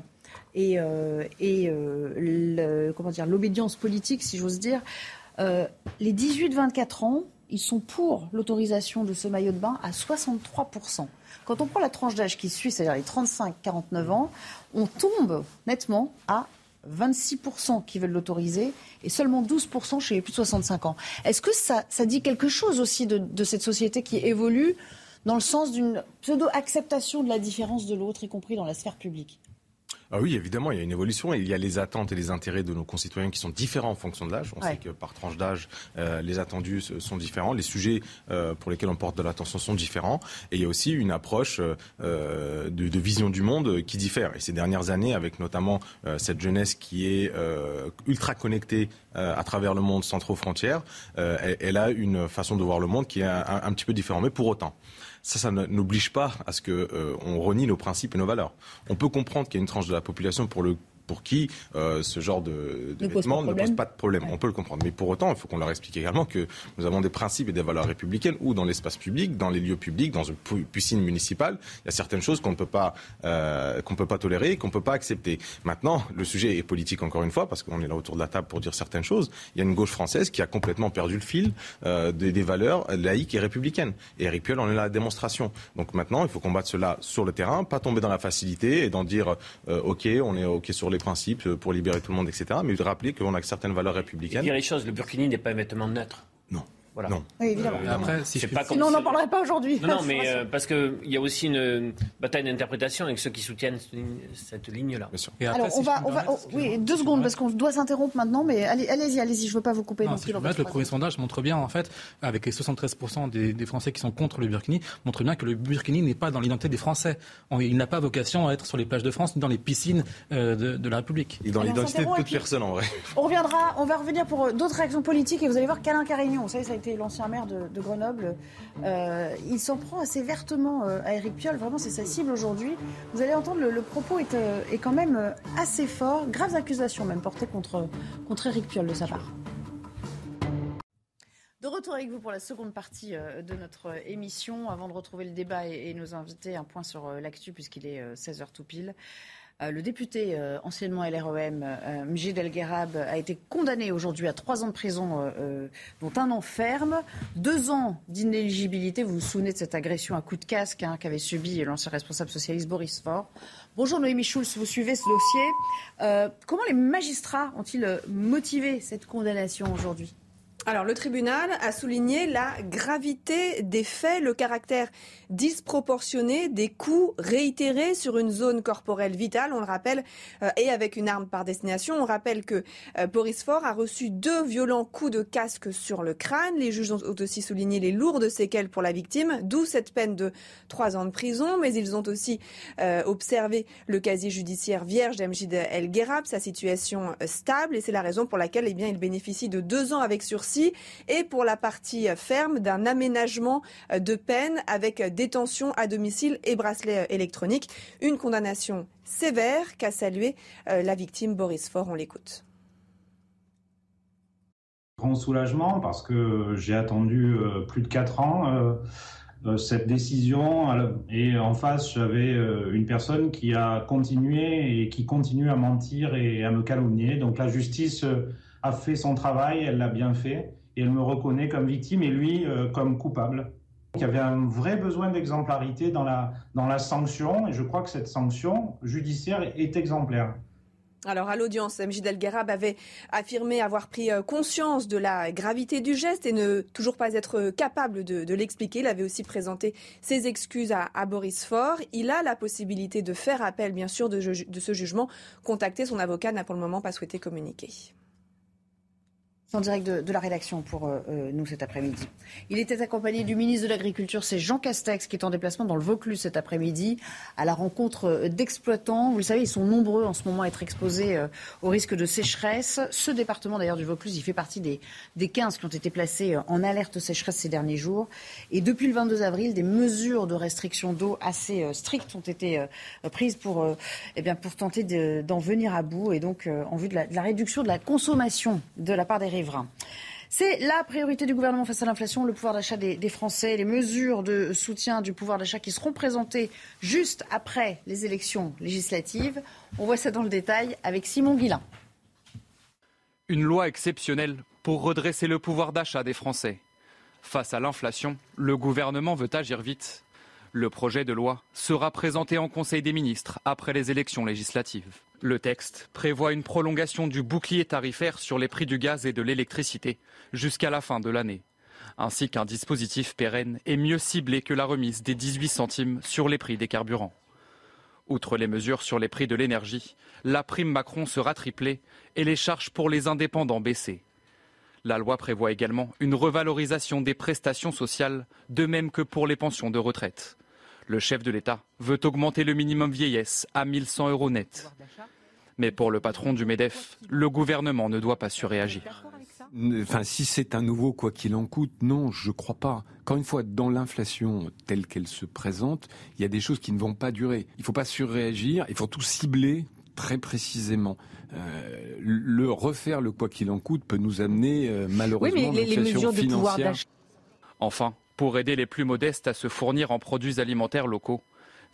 Speaker 2: et, le, comment dire l'obédience politique, si j'ose dire. Euh, les 18-24 ans, ils sont pour l'autorisation de ce maillot de bain à 63%. Quand on prend la tranche d'âge qui suit, c'est-à-dire les 35-49 ans, on tombe nettement à 26% qui veulent l'autoriser et seulement 12% chez les plus de 65 ans. Est-ce que ça, dit quelque chose aussi de, de cette société qui évolue dans le sens d'une pseudo-acceptation de la différence de l'autre, y compris dans la sphère publique?
Speaker 7: Ah oui, évidemment, il y a une évolution il y a les attentes et les intérêts de nos concitoyens qui sont différents en fonction de l'âge. On sait que par tranche d'âge, euh, les attendus sont différents, les sujets euh, pour lesquels on porte de l'attention sont différents et il y a aussi une approche euh, de, de, vision du monde qui diffère. Et ces dernières années, avec notamment cette jeunesse qui est ultra connectée à travers le monde sans trop frontières, elle, elle, a une façon de voir le monde qui est un, un, un petit peu différente. Mais pour autant, ça, ça n'oblige pas à ce qu'on euh, renie nos principes et nos valeurs. On peut comprendre qu'il y a une tranche de la population pour le pour qui euh, ce genre de, de ne vêtements ne pose pas de problème. On peut le comprendre. Mais pour autant, il faut qu'on leur explique également que nous avons des principes et des valeurs républicaines où dans l'espace public, dans les lieux publics, dans une piscine municipale, il y a certaines choses qu'on ne peut pas euh, qu'on peut pas tolérer qu'on ne peut pas accepter. Maintenant, le sujet est politique encore une fois parce qu'on est là autour de la table pour dire certaines choses. Il y a une gauche française qui a complètement perdu le fil euh, des, des, valeurs laïques et républicaines. Et Eric Piolle en est la démonstration. Donc maintenant, il faut combattre cela sur le terrain, pas tomber dans la facilité et d'en dire euh, OK, on est OK sur les principes euh, pour libérer tout le monde, etc. Mais de rappeler qu'on a certaines valeurs républicaines.
Speaker 6: dire les choses, le burkini n'est pas un vêtement neutre.
Speaker 7: Non.
Speaker 6: Voilà.
Speaker 7: Non.
Speaker 2: Oui, évidemment.
Speaker 1: Euh, après, si je
Speaker 2: pas Sinon, on n'en parlerait pas aujourd'hui.
Speaker 6: Non, non, mais euh, parce qu'il y a aussi une bataille d'interprétation avec ceux qui soutiennent cette ligne-là.
Speaker 2: Alors,
Speaker 1: si
Speaker 2: on va, on
Speaker 1: me
Speaker 2: va, oh, oui, deux secondes parce qu'on doit s'interrompre maintenant, mais allez- allez-y, allez-y, je ne veux pas vous couper
Speaker 1: Non,
Speaker 2: non
Speaker 1: si
Speaker 2: plus
Speaker 1: le premier sondage montre bien, en fait, avec les 73% des, des Français qui sont contre le burkini, montre bien que le burkini n'est pas dans l'identité des Français. Il n'a pas vocation à être sur les plages de France ni dans les piscines euh, de, de la République.
Speaker 7: Et dans
Speaker 2: Alors,
Speaker 7: l'identité de peu
Speaker 2: puis-
Speaker 7: personnes en vrai.
Speaker 2: On reviendra, on va revenir pour euh, d'autres réactions politiques et vous allez voir qu'Alain Carignon, vous savez, ça a été l'ancien maire de, Grenoble, euh, il s'en prend assez vertement euh, à Éric Piolle, vraiment c'est sa cible aujourd'hui. Vous allez entendre, le, propos est, euh, est quand même assez fort, graves accusations même portées contre, contre Éric Piolle de sa part. De retour avec vous pour la seconde partie de notre émission. Avant de retrouver le débat et, nos invités, un point sur l'actu puisqu'il est euh, 16h tout pile. Euh, le député euh, anciennement LREM, euh, Mjid El Gherab, a été condamné aujourd'hui à trois ans de prison, dont un an ferme, deux ans d'inéligibilité. Vous vous souvenez de cette agression à coup de casque hein, qu'avait subi l'ancien responsable socialiste Boris Faure. Bonjour Noémie Schulz, vous suivez ce dossier. Comment les magistrats ont-ils motivé cette condamnation aujourd'hui?
Speaker 12: Alors, le tribunal a souligné la gravité des faits, le caractère disproportionné des coups réitérés sur une zone corporelle vitale, on le rappelle, euh, et avec une arme par destination. On rappelle que euh, Boris Faure a reçu deux violents coups de casque sur le crâne. Les juges ont aussi souligné les lourdes séquelles pour la victime, d'où cette peine de trois ans de prison. Mais ils ont aussi euh, observé le casier judiciaire vierge d'Amjid El Gherab, sa situation stable, et c'est la raison pour laquelle eh bien, il bénéficie de deux ans avec sursis et pour la partie ferme d'un aménagement euh, de peine avec euh, détention à domicile et bracelet euh, électronique. Une condamnation sévère qu'a salué la victime Boris Faure. On l'écoute.
Speaker 13: grand soulagement parce que j'ai attendu plus de quatre ans cette décision et en face j'avais une personne qui a continué et qui continue à mentir et à me calomnier. Donc la justice a fait son travail, elle l'a bien fait et elle me reconnaît comme victime et lui euh, comme coupable. Il y avait un vrai besoin d'exemplarité dans la, sanction et je crois que cette sanction judiciaire est exemplaire.
Speaker 12: Alors à l'audience, Mjid El Gherab avait affirmé avoir pris euh, conscience de la gravité du geste et ne toujours pas être capable de, l'expliquer. Il avait aussi présenté ses excuses à, Boris Faure. Il a la possibilité de faire appel, bien sûr, de ce jugement. Contacter son avocat n'a pour le moment pas souhaité communiquer.
Speaker 2: En direct de, la rédaction pour euh, nous cet après-midi. Il était accompagné du ministre de l'Agriculture, c'est Jean Castex, qui est en déplacement dans le Vaucluse cet après-midi, à la rencontre euh, d'exploitants. Vous le savez, ils sont nombreux en ce moment à être exposés euh, au risque de sécheresse. Ce département d'ailleurs du Vaucluse, il fait partie des, des 15 qui ont été placés euh, en alerte sécheresse ces derniers jours. Et depuis le 22 avril, des mesures de restriction d'eau assez euh, strictes ont été prises pour, eh bien, pour tenter d'en de, venir à bout et donc en vue de la, de la réduction de la consommation de la part des C'est la priorité du gouvernement face à l'inflation, le pouvoir d'achat des, des, Français, les mesures de soutien du pouvoir d'achat qui seront présentées juste après les élections législatives. On voit ça dans le détail avec Simon Guillain.
Speaker 14: Une loi exceptionnelle pour redresser le pouvoir d'achat des Français. Face à l'inflation, le gouvernement veut agir vite. Le projet de loi sera présenté en Conseil des ministres après les élections législatives. Le texte prévoit une prolongation du bouclier tarifaire sur les prix du gaz et de l'électricité jusqu'à la fin de l'année, ainsi qu'un dispositif pérenne et mieux ciblé que la remise des 18 centimes sur les prix des carburants. Outre les mesures sur les prix de l'énergie, la prime Macron sera triplée et les charges pour les indépendants baissées. La loi prévoit également une revalorisation des prestations sociales, de même que pour les pensions de retraite. Le chef de l'État veut augmenter le minimum vieillesse à 1100 euros net. Mais pour le patron du MEDEF, le gouvernement ne doit pas surréagir.
Speaker 15: Enfin, si c'est un nouveau quoi qu'il en coûte, non, je crois pas. Encore une fois, dans l'inflation telle qu'elle se présente, il y a des choses qui ne vont pas durer. Il ne faut pas surréagir, il faut tout cibler très précisément. Euh, le refaire le quoi qu'il en coûte peut nous amener euh, malheureusement
Speaker 2: oui, mais les, mesures de pouvoir d'achat.
Speaker 14: Enfin, pour aider les plus modestes à se fournir en produits alimentaires locaux,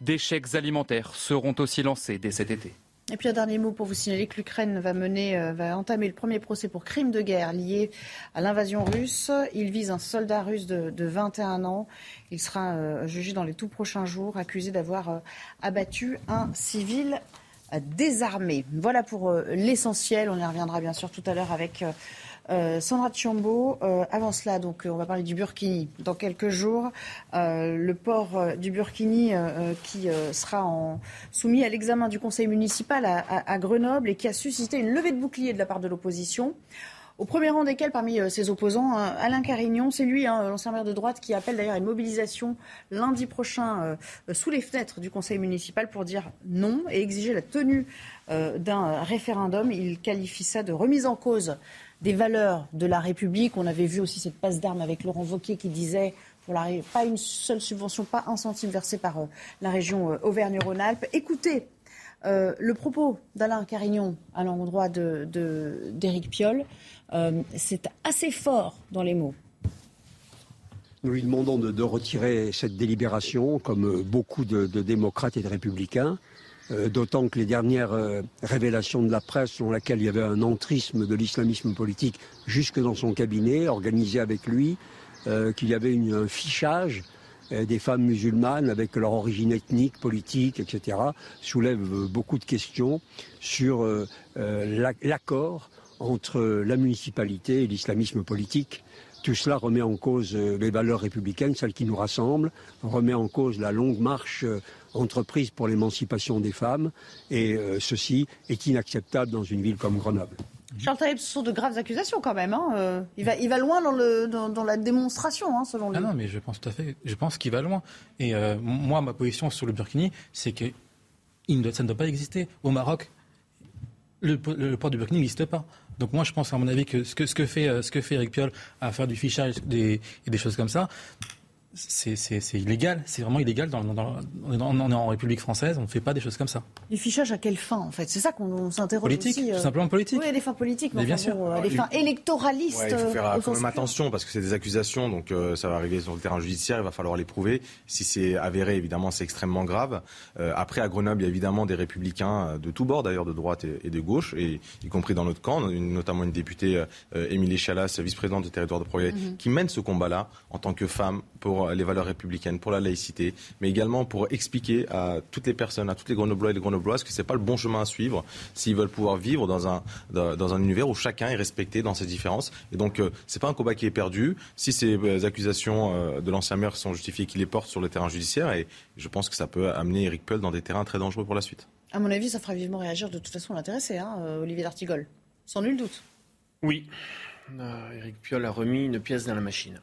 Speaker 14: des chèques alimentaires seront aussi lancés dès cet été.
Speaker 2: Et puis un dernier mot pour vous signaler que l'Ukraine va euh, va entamer le premier procès pour crime de guerre lié à l'invasion russe. Il vise un soldat russe de, 21 ans. Il sera euh, jugé dans les tout prochains jours, accusé d'avoir euh, abattu un civil désarmé. Voilà pour l'essentiel. On y reviendra bien sûr tout à l'heure avec euh, Sandra Chiombo, euh, avant cela, donc, on va parler du Burkini dans quelques jours. Euh, le port du Burkini qui sera soumis à l'examen du conseil municipal à, Grenoble et qui a suscité une levée de bouclier de la part de l'opposition. Au premier rang desquels, parmi ses opposants, Alain Carignon, c'est lui, hein, l'ancien maire de droite, qui appelle d'ailleurs à une mobilisation lundi prochain sous les fenêtres du conseil municipal pour dire non et exiger la tenue d'un référendum. Il qualifie ça de remise en cause des valeurs de la République. On avait vu aussi cette passe d'armes avec Laurent Wauquiez qui disait pour pas une seule subvention, pas un centime versé par euh, la région euh, Auvergne-Rhône-Alpes. Écoutez euh, le propos d'Alain Carignon à l'endroit d'Éric de, Piolle. C'est assez fort dans les mots.
Speaker 16: Nous lui demandons de, retirer cette délibération, comme beaucoup de démocrates et de républicains. Euh, d'autant que les dernières euh, révélations de la presse, selon laquelle il y avait un entrisme de l'islamisme politique jusque dans son cabinet, organisé avec lui, euh, qu'il y avait un fichage des femmes musulmanes avec leur origine ethnique, politique, etc., soulèvent beaucoup de questions sur l'accord entre la municipalité et l'islamisme politique. Tout cela remet en cause les valeurs républicaines, celles qui nous rassemblent, remet en cause la longue marche entreprise pour l'émancipation des femmes. Et euh, ceci est inacceptable dans une ville comme Grenoble.
Speaker 2: Charles Taïb, ce sont de graves accusations quand même. Hein. Euh, il, va, il va loin dans, le, dans, la démonstration, hein, selon lui.
Speaker 1: Ah non, mais je pense tout à fait. Je pense qu'il va loin. Et euh, moi, ma position sur le Burkini, c'est que ça ne doit pas exister. Au Maroc, le, port du Burkini n'existe pas. Donc moi, je pense, à mon avis, que ce que, que fait Eric Piolle à faire du fichage et des choses comme ça, c'est illégal, c'est vraiment illégal. Dans, on est en République française, on ne fait pas des choses comme ça.
Speaker 2: Du fichage à quelle fin, en fait? C'est ça qu'on s'interroge
Speaker 1: politique,
Speaker 2: aussi.
Speaker 1: Tout euh, simplement politique.
Speaker 2: Oui, des fins politiques, mais, bien sûr. Euh, des fins électoralistes.
Speaker 7: il faut faire
Speaker 2: euh,
Speaker 7: quand même attention parce que c'est des accusations, donc ça va arriver sur le terrain judiciaire, il va falloir les prouver. Si c'est avéré, évidemment, c'est extrêmement grave. après, à Grenoble, il y a évidemment des républicains de tous bords, d'ailleurs, de droite et, de gauche, et y compris dans notre camp, notamment une députée, Émilie Chalas, vice-présidente du territoire de progrès, mhm. qui mène ce combat-là en tant que femme pour les valeurs républicaines, pour la laïcité, mais également pour expliquer à toutes les personnes, à toutes les Grenoblois et les Grenobloises que ce n'est pas le bon chemin à suivre s'ils veulent pouvoir vivre dans un, dans un univers où chacun est respecté dans ses différences. Et donc, euh, ce n'est pas un combat qui est perdu. Si ces euh, accusations euh, de l'ancien maire sont justifiées, qu'il les porte sur le terrain judiciaire, et je pense que ça peut amener Eric Peul dans des terrains très dangereux pour la suite.
Speaker 2: À mon avis, ça fera vivement réagir de toute façon l'intéressé, hein, Olivier D'Artigol. Sans nul doute.
Speaker 6: Oui. Eric Piolle a remis une pièce dans la machine.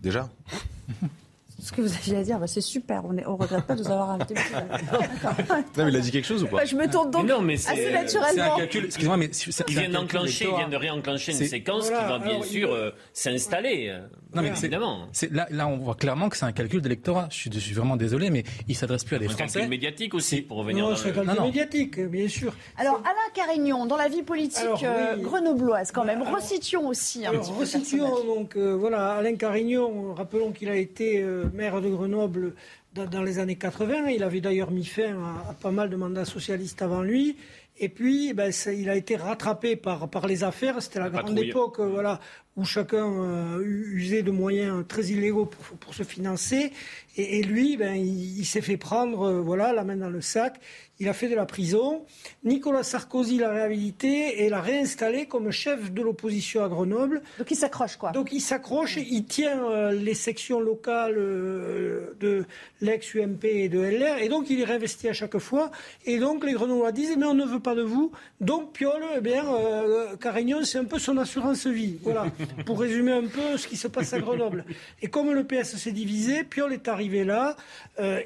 Speaker 7: Déjà?
Speaker 2: Ce que vous aviez à dire, bah, c'est super. On ne regrette pas de vous avoir invité.
Speaker 7: non, mais il a dit quelque chose ou pas bah,
Speaker 2: Je me tourne donc non, mais assez naturellement.
Speaker 6: Excusez-moi, mais il vient d'enclencher, il vient de réenclencher une séquence qui va bien sûr euh, s'installer. Euh, non, mais évidemment.
Speaker 1: Là, là, on voit clairement que c'est un calcul d'électorat. Je suis, je suis, vraiment désolé, mais il s'adresse plus à des Français.
Speaker 6: C'est un calcul médiatique aussi, pour revenir.
Speaker 4: Non, c'est un calcul médiatique, bien sûr.
Speaker 2: Alors, Alain Carignon, dans la vie politique euh, grenobloise, quand même, resituons aussi.
Speaker 4: Alors, resituons donc, voilà, Alain Carignon, rappelons qu'il a été maire de Grenoble dans, les années 80. Il avait d'ailleurs mis fin à, pas mal de mandats socialistes avant lui. Et puis, ben, il a été rattrapé par, par les affaires. C'était la grande époque voilà, où chacun euh, usait de moyens très illégaux pour, pour se financer. Et, lui, ben, il, s'est fait prendre euh, voilà, la main dans le sac. Il a fait de la prison. Nicolas Sarkozy l'a réhabilité et l'a réinstallé comme chef de l'opposition à Grenoble.
Speaker 2: Donc il s'accroche quoi
Speaker 4: Donc il s'accroche, il tient euh, les sections locales euh, de l'ex-UMP et de LR et donc il est réinvesti à chaque fois. Et donc les Grenoblois disent mais on ne veut pas de vous. Donc Piolle, eh bien, euh, Carignon, c'est un peu son assurance vie. Voilà, pour résumer un peu ce qui se passe à Grenoble. Et comme le PS s'est divisé, Piolle est arrivé là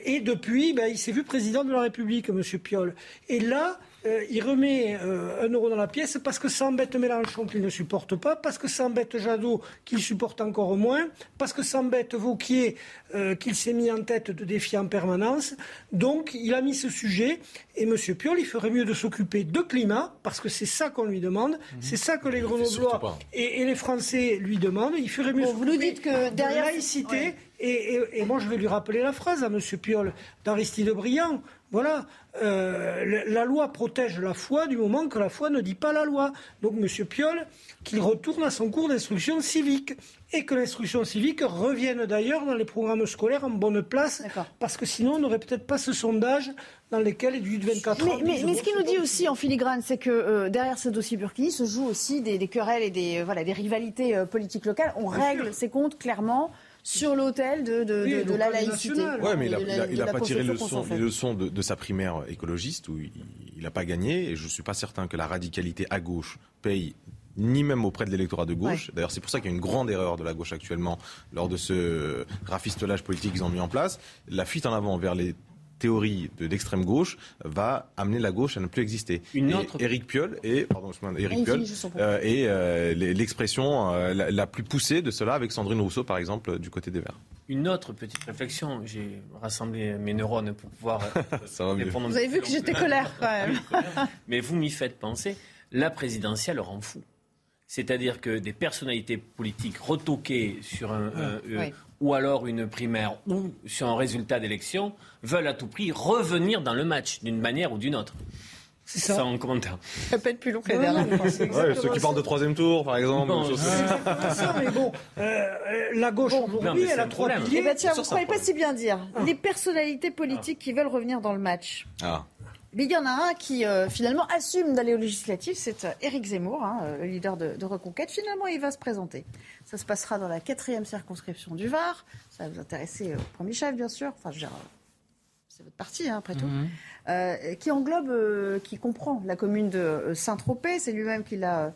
Speaker 4: et depuis, ben, il s'est vu président de la République, Monsieur Piolle. Et là, euh, il remet euh, un euro dans la pièce parce que ça embête Mélenchon qu'il ne supporte pas, parce que ça embête Jadot qu'il supporte encore moins, parce que ça embête Vauquier euh, qu'il s'est mis en tête de défier en permanence. Donc il a mis ce sujet et M. Piolle, il ferait mieux de s'occuper de climat parce que c'est ça qu'on lui demande, mhm. c'est ça que les Grenoblois et, les Français lui demandent. Il ferait mieux.
Speaker 2: vous nous dites que derrière
Speaker 4: la laïcité. Et, et, moi, je vais lui rappeler la phrase à M. Piolle d'Aristide Briand. Voilà, euh, la loi protège la foi du moment que la foi ne dit pas la loi. Donc M. Piolle, qu'il retourne à son cours d'instruction civique et que l'instruction civique revienne d'ailleurs dans les programmes scolaires en bonne place, parce que sinon on n'aurait peut-être pas ce sondage dans lequel il y 24
Speaker 2: mais, Mais, mais ce qu'il nous dit aussi en filigrane, c'est que euh, derrière ce dossier Burkini se jouent aussi des, querelles et des, voilà, des rivalités politiques locales. On règle ses comptes clairement sur l'autel de, de, la laïcité.
Speaker 7: Oui, mais il n'a pas tiré les leçons de, sa primaire écologiste où il n'a pas gagné. Et je ne suis pas certain que la radicalité à gauche paye ni même auprès de l'électorat de gauche. D'ailleurs, c'est pour ça qu'il y a une grande erreur de la gauche actuellement lors de ce rafistolage politique qu'ils ont mis en place. La fuite en avant vers les théorie d'extrême gauche va amener la gauche à ne plus exister.
Speaker 6: Une autre...
Speaker 7: Éric Piolle est, pardon, Éric Piolle, euh, euh, l'expression euh, la, plus poussée de cela avec Sandrine Rousseau, par exemple, du côté des Verts.
Speaker 6: Une autre petite réflexion, j'ai rassemblé mes neurones pour pouvoir
Speaker 2: répondre. Vous avez vu que j'étais colère quand même.
Speaker 6: Mais vous m'y faites penser, la présidentielle rend fou. C'est-à-dire que des personnalités politiques retoquées sur un, ou alors une primaire ou sur un résultat d'élection, veulent à tout prix revenir dans le match d'une manière ou d'une autre. C'est ça. Sans commentaire.
Speaker 2: Ça peut être plus long que la dernière
Speaker 7: fois. ceux qui partent de troisième tour, par exemple. Non,
Speaker 4: ça, mais bon, euh, la gauche aujourd'hui, elle a trois piliers.
Speaker 2: Eh ben tiens, vous ne croyez pas si bien dire. Ah. Les personnalités politiques qui veulent revenir dans le match.
Speaker 7: Ah.
Speaker 2: Mais il y en a un qui euh, finalement assume d'aller aux législatives, c'est euh, Éric Zemmour, hein, le leader de, de, Reconquête. Finalement, il va se présenter. Ça se passera dans la quatrième circonscription du Var. Ça va vous intéresser au premier chef, bien sûr. Enfin, je veux dire, c'est votre parti, hein, après tout. Mhm. Euh, qui englobe, euh, qui comprend la commune de euh, Saint-Tropez. C'est lui-même qui l'a,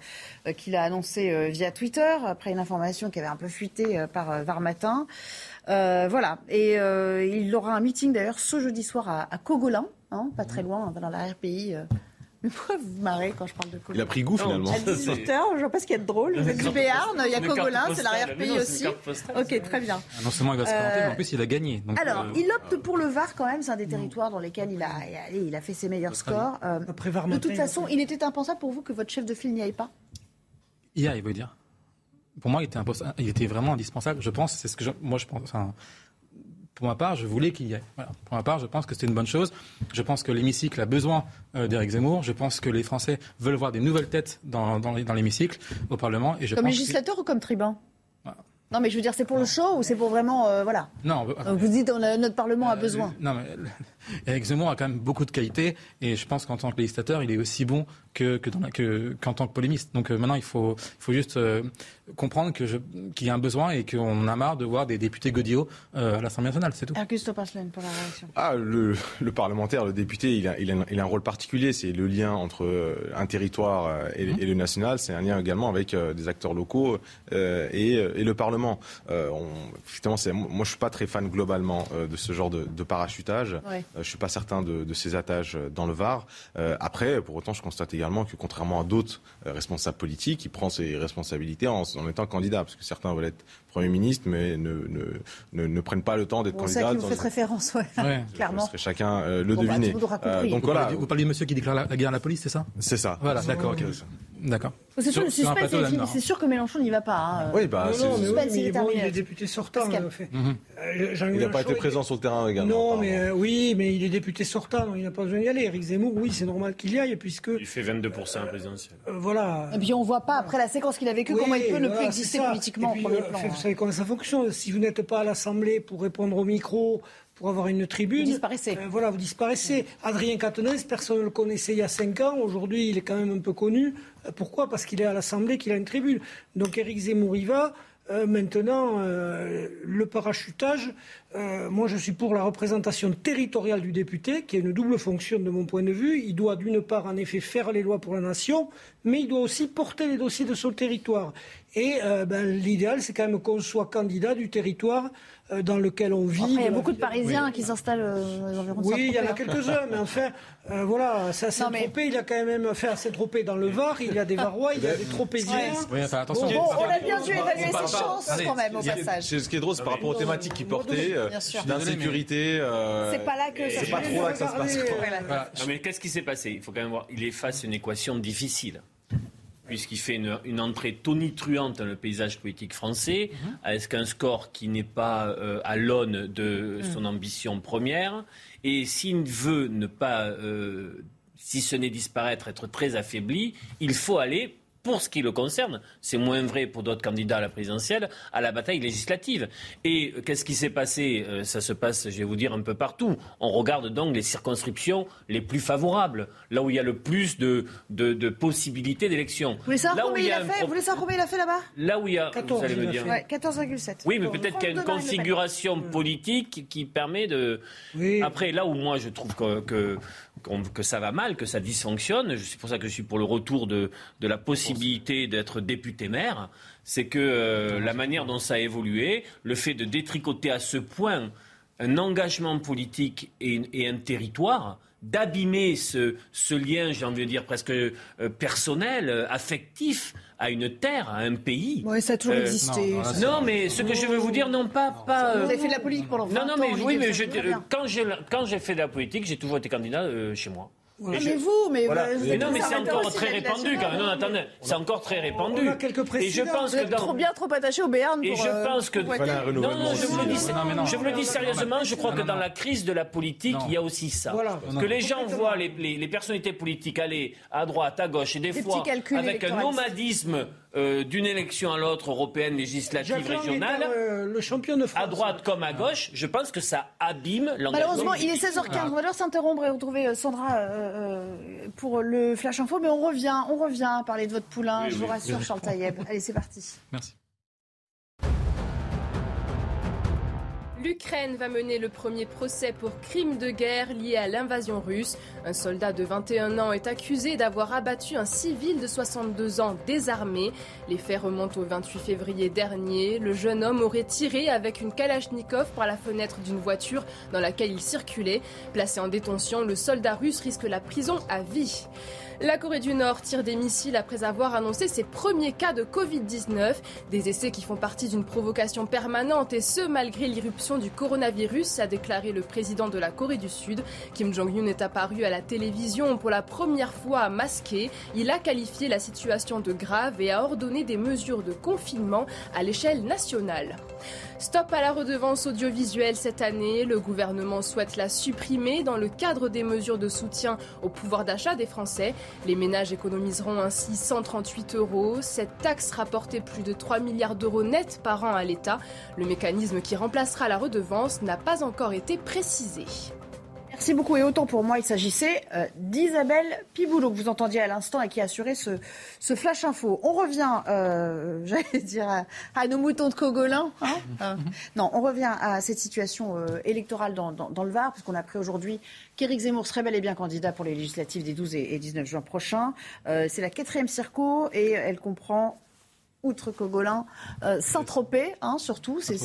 Speaker 2: qui l'a annoncé via Twitter, après une information qui avait un peu fuité par Var Matin. voilà. Et il aura un meeting d'ailleurs ce jeudi soir à, à Cogolin, hein, pas très loin, dans la RPI mais pourquoi vous vous marrez quand je parle de Cogolin
Speaker 7: Il a pris goût finalement. À
Speaker 2: 18h, je vois pas ce qu'il y a de drôle. Vous êtes du Béarn, il y a Cogolin, c'est l'arrière-pays aussi. Ok, très bien.
Speaker 1: Ah, non seulement il va se présenter, mais en plus il a gagné.
Speaker 2: Alors, euh, il opte pour le Var quand même, c'est un des territoires dans lesquels il a, il a fait ses meilleurs scores. Euh, de toute façon, il était impensable pour vous que votre chef de file n'y aille pas?
Speaker 1: Il y a, il veut dire. Pour moi, il était, il était vraiment indispensable. Je pense, c'est ce que moi je pense. Pour ma part, je voulais qu'il y ait. Pour ma part, je pense que c'est une bonne chose. Je pense que l'hémicycle a besoin euh, d'Éric Zemmour. Je pense que les Français veulent voir des nouvelles têtes dans, dans, l'hémicycle au Parlement.
Speaker 2: Et je comme législateur ou comme tribun non, mais je veux dire, c'est pour le show ou c'est pour vraiment. Euh, voilà.
Speaker 1: Non,
Speaker 2: vous dites, notre Parlement a euh, besoin.
Speaker 1: non, mais Eric Zemmour a quand même beaucoup de qualités et je pense qu'en tant que législateur, il est aussi bon que, que dans que, qu'en tant que polémiste. Donc euh, maintenant, il faut, il faut juste euh, comprendre que je, qu'il y a un besoin et qu'on a marre de voir des députés godillots euh, à l'Assemblée nationale, c'est tout.
Speaker 2: Augusto pour la réaction.
Speaker 7: Ah, le, le, parlementaire, le député, il a, il, a, il a, un rôle particulier. C'est le lien entre un territoire et, et le national. C'est un lien également avec des acteurs locaux et, et, le Parlement. On, c'est, moi, je suis pas très fan globalement de ce genre de, de parachutage. je suis pas certain de, de ces attaches dans le Var. après, pour autant, je constate également que contrairement à d'autres euh, responsables politiques, il prend ses responsabilités en, étant candidat, parce que certains veulent être Premier ministre, mais ne, ne, ne, prennent pas le temps d'être candidat. C'est
Speaker 2: vous faites référence, ouais. clairement.
Speaker 7: Que chacun euh, le bah, deviner.
Speaker 1: Euh, donc vous voilà. Parlez, vous parlez de monsieur qui déclare la, guerre à la police, c'est ça
Speaker 7: C'est ça.
Speaker 1: Voilà, d'accord. D'accord.
Speaker 2: C'est sûr, c'est sûr que Mélenchon n'y va pas. Hein.
Speaker 4: Oui, bah, non, mais, oui, il est député sortant. En fait.
Speaker 7: Mhm. Euh, il n'a pas été présent sur le terrain également.
Speaker 4: Non, mais euh, oui, mais il est député sortant, donc il n'a pas besoin d'y aller. Eric Zemmour, oui, c'est normal qu'il y aille, puisque.
Speaker 6: Il fait 22% présidentiel.
Speaker 4: Euh, voilà.
Speaker 2: Et puis on ne voit pas, après la séquence qu'il a vécue, comment il peut ne plus exister politiquement puis, premier plan.
Speaker 4: Vous savez comment ça fonctionne. Si vous n'êtes pas à l'Assemblée pour répondre au micro, pour avoir une tribune. Vous
Speaker 2: disparaissez.
Speaker 4: voilà, vous disparaissez. Adrien Quatennens, personne ne le connaissait il y a 5 ans. Aujourd'hui, il est quand même un peu connu. pourquoi? Parce qu'il est à l'Assemblée, qu'il a une tribune. Donc Éric Zemmour y va. Euh, maintenant, euh, le parachutage, euh, moi je suis pour la représentation territoriale du député, qui a une double fonction de mon point de vue. Il doit d'une part en effet faire les lois pour la nation, mais il doit aussi porter les dossiers de son territoire. Et ben, l'idéal, c'est quand même qu'on soit candidat du territoire dans lequel on vit.
Speaker 2: il y a beaucoup de Parisiens qui s'installent euh, environ
Speaker 4: Oui, il y en a quelques-uns, mais enfin, euh, voilà, c'est assez tropé. Il a quand même fait assez tropé dans le Var. Il y a des Varois, il y a des Tropéziens.
Speaker 2: Oui, enfin, attention. Bon, on a bien dû évaluer ses chances quand même au passage.
Speaker 7: Ce qui est drôle, c'est par rapport aux thématiques qu'il portait, d'insécurité.
Speaker 2: C'est pas là que
Speaker 7: ça. C'est pas trop là que ça se passe.
Speaker 6: mais qu'est-ce qui s'est passé? Il faut quand même voir. Il est face à une équation difficile puisqu'il fait une, entrée tonitruante dans le paysage politique français, mhm. est-ce qu'un score qui n'est pas euh, à l'aune de mhm. son ambition première, et s'il veut ne pas, euh, si ce n'est disparaître, être très affaibli, il faut aller pour ce qui le concerne, c'est moins vrai pour d'autres candidats à la présidentielle, à la bataille législative. Et qu'est-ce qui s'est passé euh, Ça se passe, je vais vous dire, un peu partout. On regarde donc les circonscriptions les plus favorables, là où il y a le plus de, de, possibilités d'élection.
Speaker 2: Vous voulez savoir combien il a, fait Vous voulez savoir combien il a fait là-bas?
Speaker 6: Là où il y a,
Speaker 2: 14, vous allez me dire. 14,7.
Speaker 6: Oui, mais peut-être qu'il y a une configuration politique qui permet de... Après, là où moi je trouve que, que que ça va mal, que ça dysfonctionne. C'est pour ça que je suis pour le retour de, la possibilité d'être député-maire. C'est que euh, la manière dont ça a évolué, le fait de détricoter à ce point un engagement politique et, un territoire, d'abîmer ce, lien, j'ai envie de dire presque euh, personnel, euh, affectif, à une terre, à un pays.
Speaker 2: Oui, ça a toujours existé.
Speaker 6: Non, mais ce que je veux vous dire, non pas... pas
Speaker 2: vous avez fait de la politique pendant 20
Speaker 6: non, non, mais, Oui, mais je, quand j'ai fait de la politique, j'ai toujours été candidat chez moi.
Speaker 2: Ah, mais vous, mais,
Speaker 6: non, mais c'est encore très répandu quand même. Non, attendez, c'est encore très répandu.
Speaker 4: On a quelques
Speaker 6: et je pense que
Speaker 2: trop bien, trop attaché au Béarn.
Speaker 6: Et je euh, pense que non, non, je vous le dis, je vous le dis sérieusement. Je crois que dans la crise de la politique, il y a aussi ça. Que les gens voient les personnalités politiques aller à droite, à gauche, et des fois avec un nomadisme euh, d'une élection à l'autre, européenne, législative, régionale,
Speaker 4: euh, le champion de France.
Speaker 6: à droite comme à gauche, je pense que ça abîme l'engagement.
Speaker 2: Malheureusement, il est 16h15. On va devoir s'interrompre et retrouver euh, Sandra pour le Flash Info. Mais on revient, on revient à parler de votre poulain, je vous rassure, Charles Taïeb. Allez, c'est parti.
Speaker 1: Merci.
Speaker 17: L'Ukraine va mener le premier procès pour crime de guerre lié à l'invasion russe. Un soldat de 21 ans est accusé d'avoir abattu un civil de 62 ans désarmé. Les faits remontent au 28 février dernier. Le jeune homme aurait tiré avec une Kalachnikov par la fenêtre d'une voiture dans laquelle il circulait. Placé en détention, le soldat russe risque la prison à vie. La Corée du Nord tire des missiles après avoir annoncé ses premiers cas de Covid-19, des essais qui font partie d'une provocation permanente et ce malgré l'irruption du coronavirus, a déclaré le président de la Corée du Sud. Kim Jong-un est apparu à la télévision pour la première fois masqué. Il a qualifié la situation de grave et a ordonné des mesures de confinement à l'échelle nationale. Stop à la redevance audiovisuelle cette année. Le gouvernement souhaite la supprimer dans le cadre des mesures de soutien au pouvoir d'achat des Français. Les ménages économiseront ainsi 138 euros. Cette taxe rapportait plus de 3 milliards d'euros nets par an à l'État. Le mécanisme qui remplacera la redevance n'a pas encore été précisé.
Speaker 2: Merci beaucoup. Et autant pour moi, il s'agissait euh, d'Isabelle Piboulot, que vous entendiez à l'instant et qui a assuré ce, flash info. On revient, euh, j'allais dire, à, nos moutons de Cogolin. Hein euh, non, on revient à cette situation électorale dans, le Var, puisqu'on a appris aujourd'hui qu'Éric Zemmour serait bel et bien candidat pour les législatives des 12 et, 19 juin prochains. C'est la quatrième circo et elle comprend outre Cogolin, Saint-Tropez, hein, surtout. C'est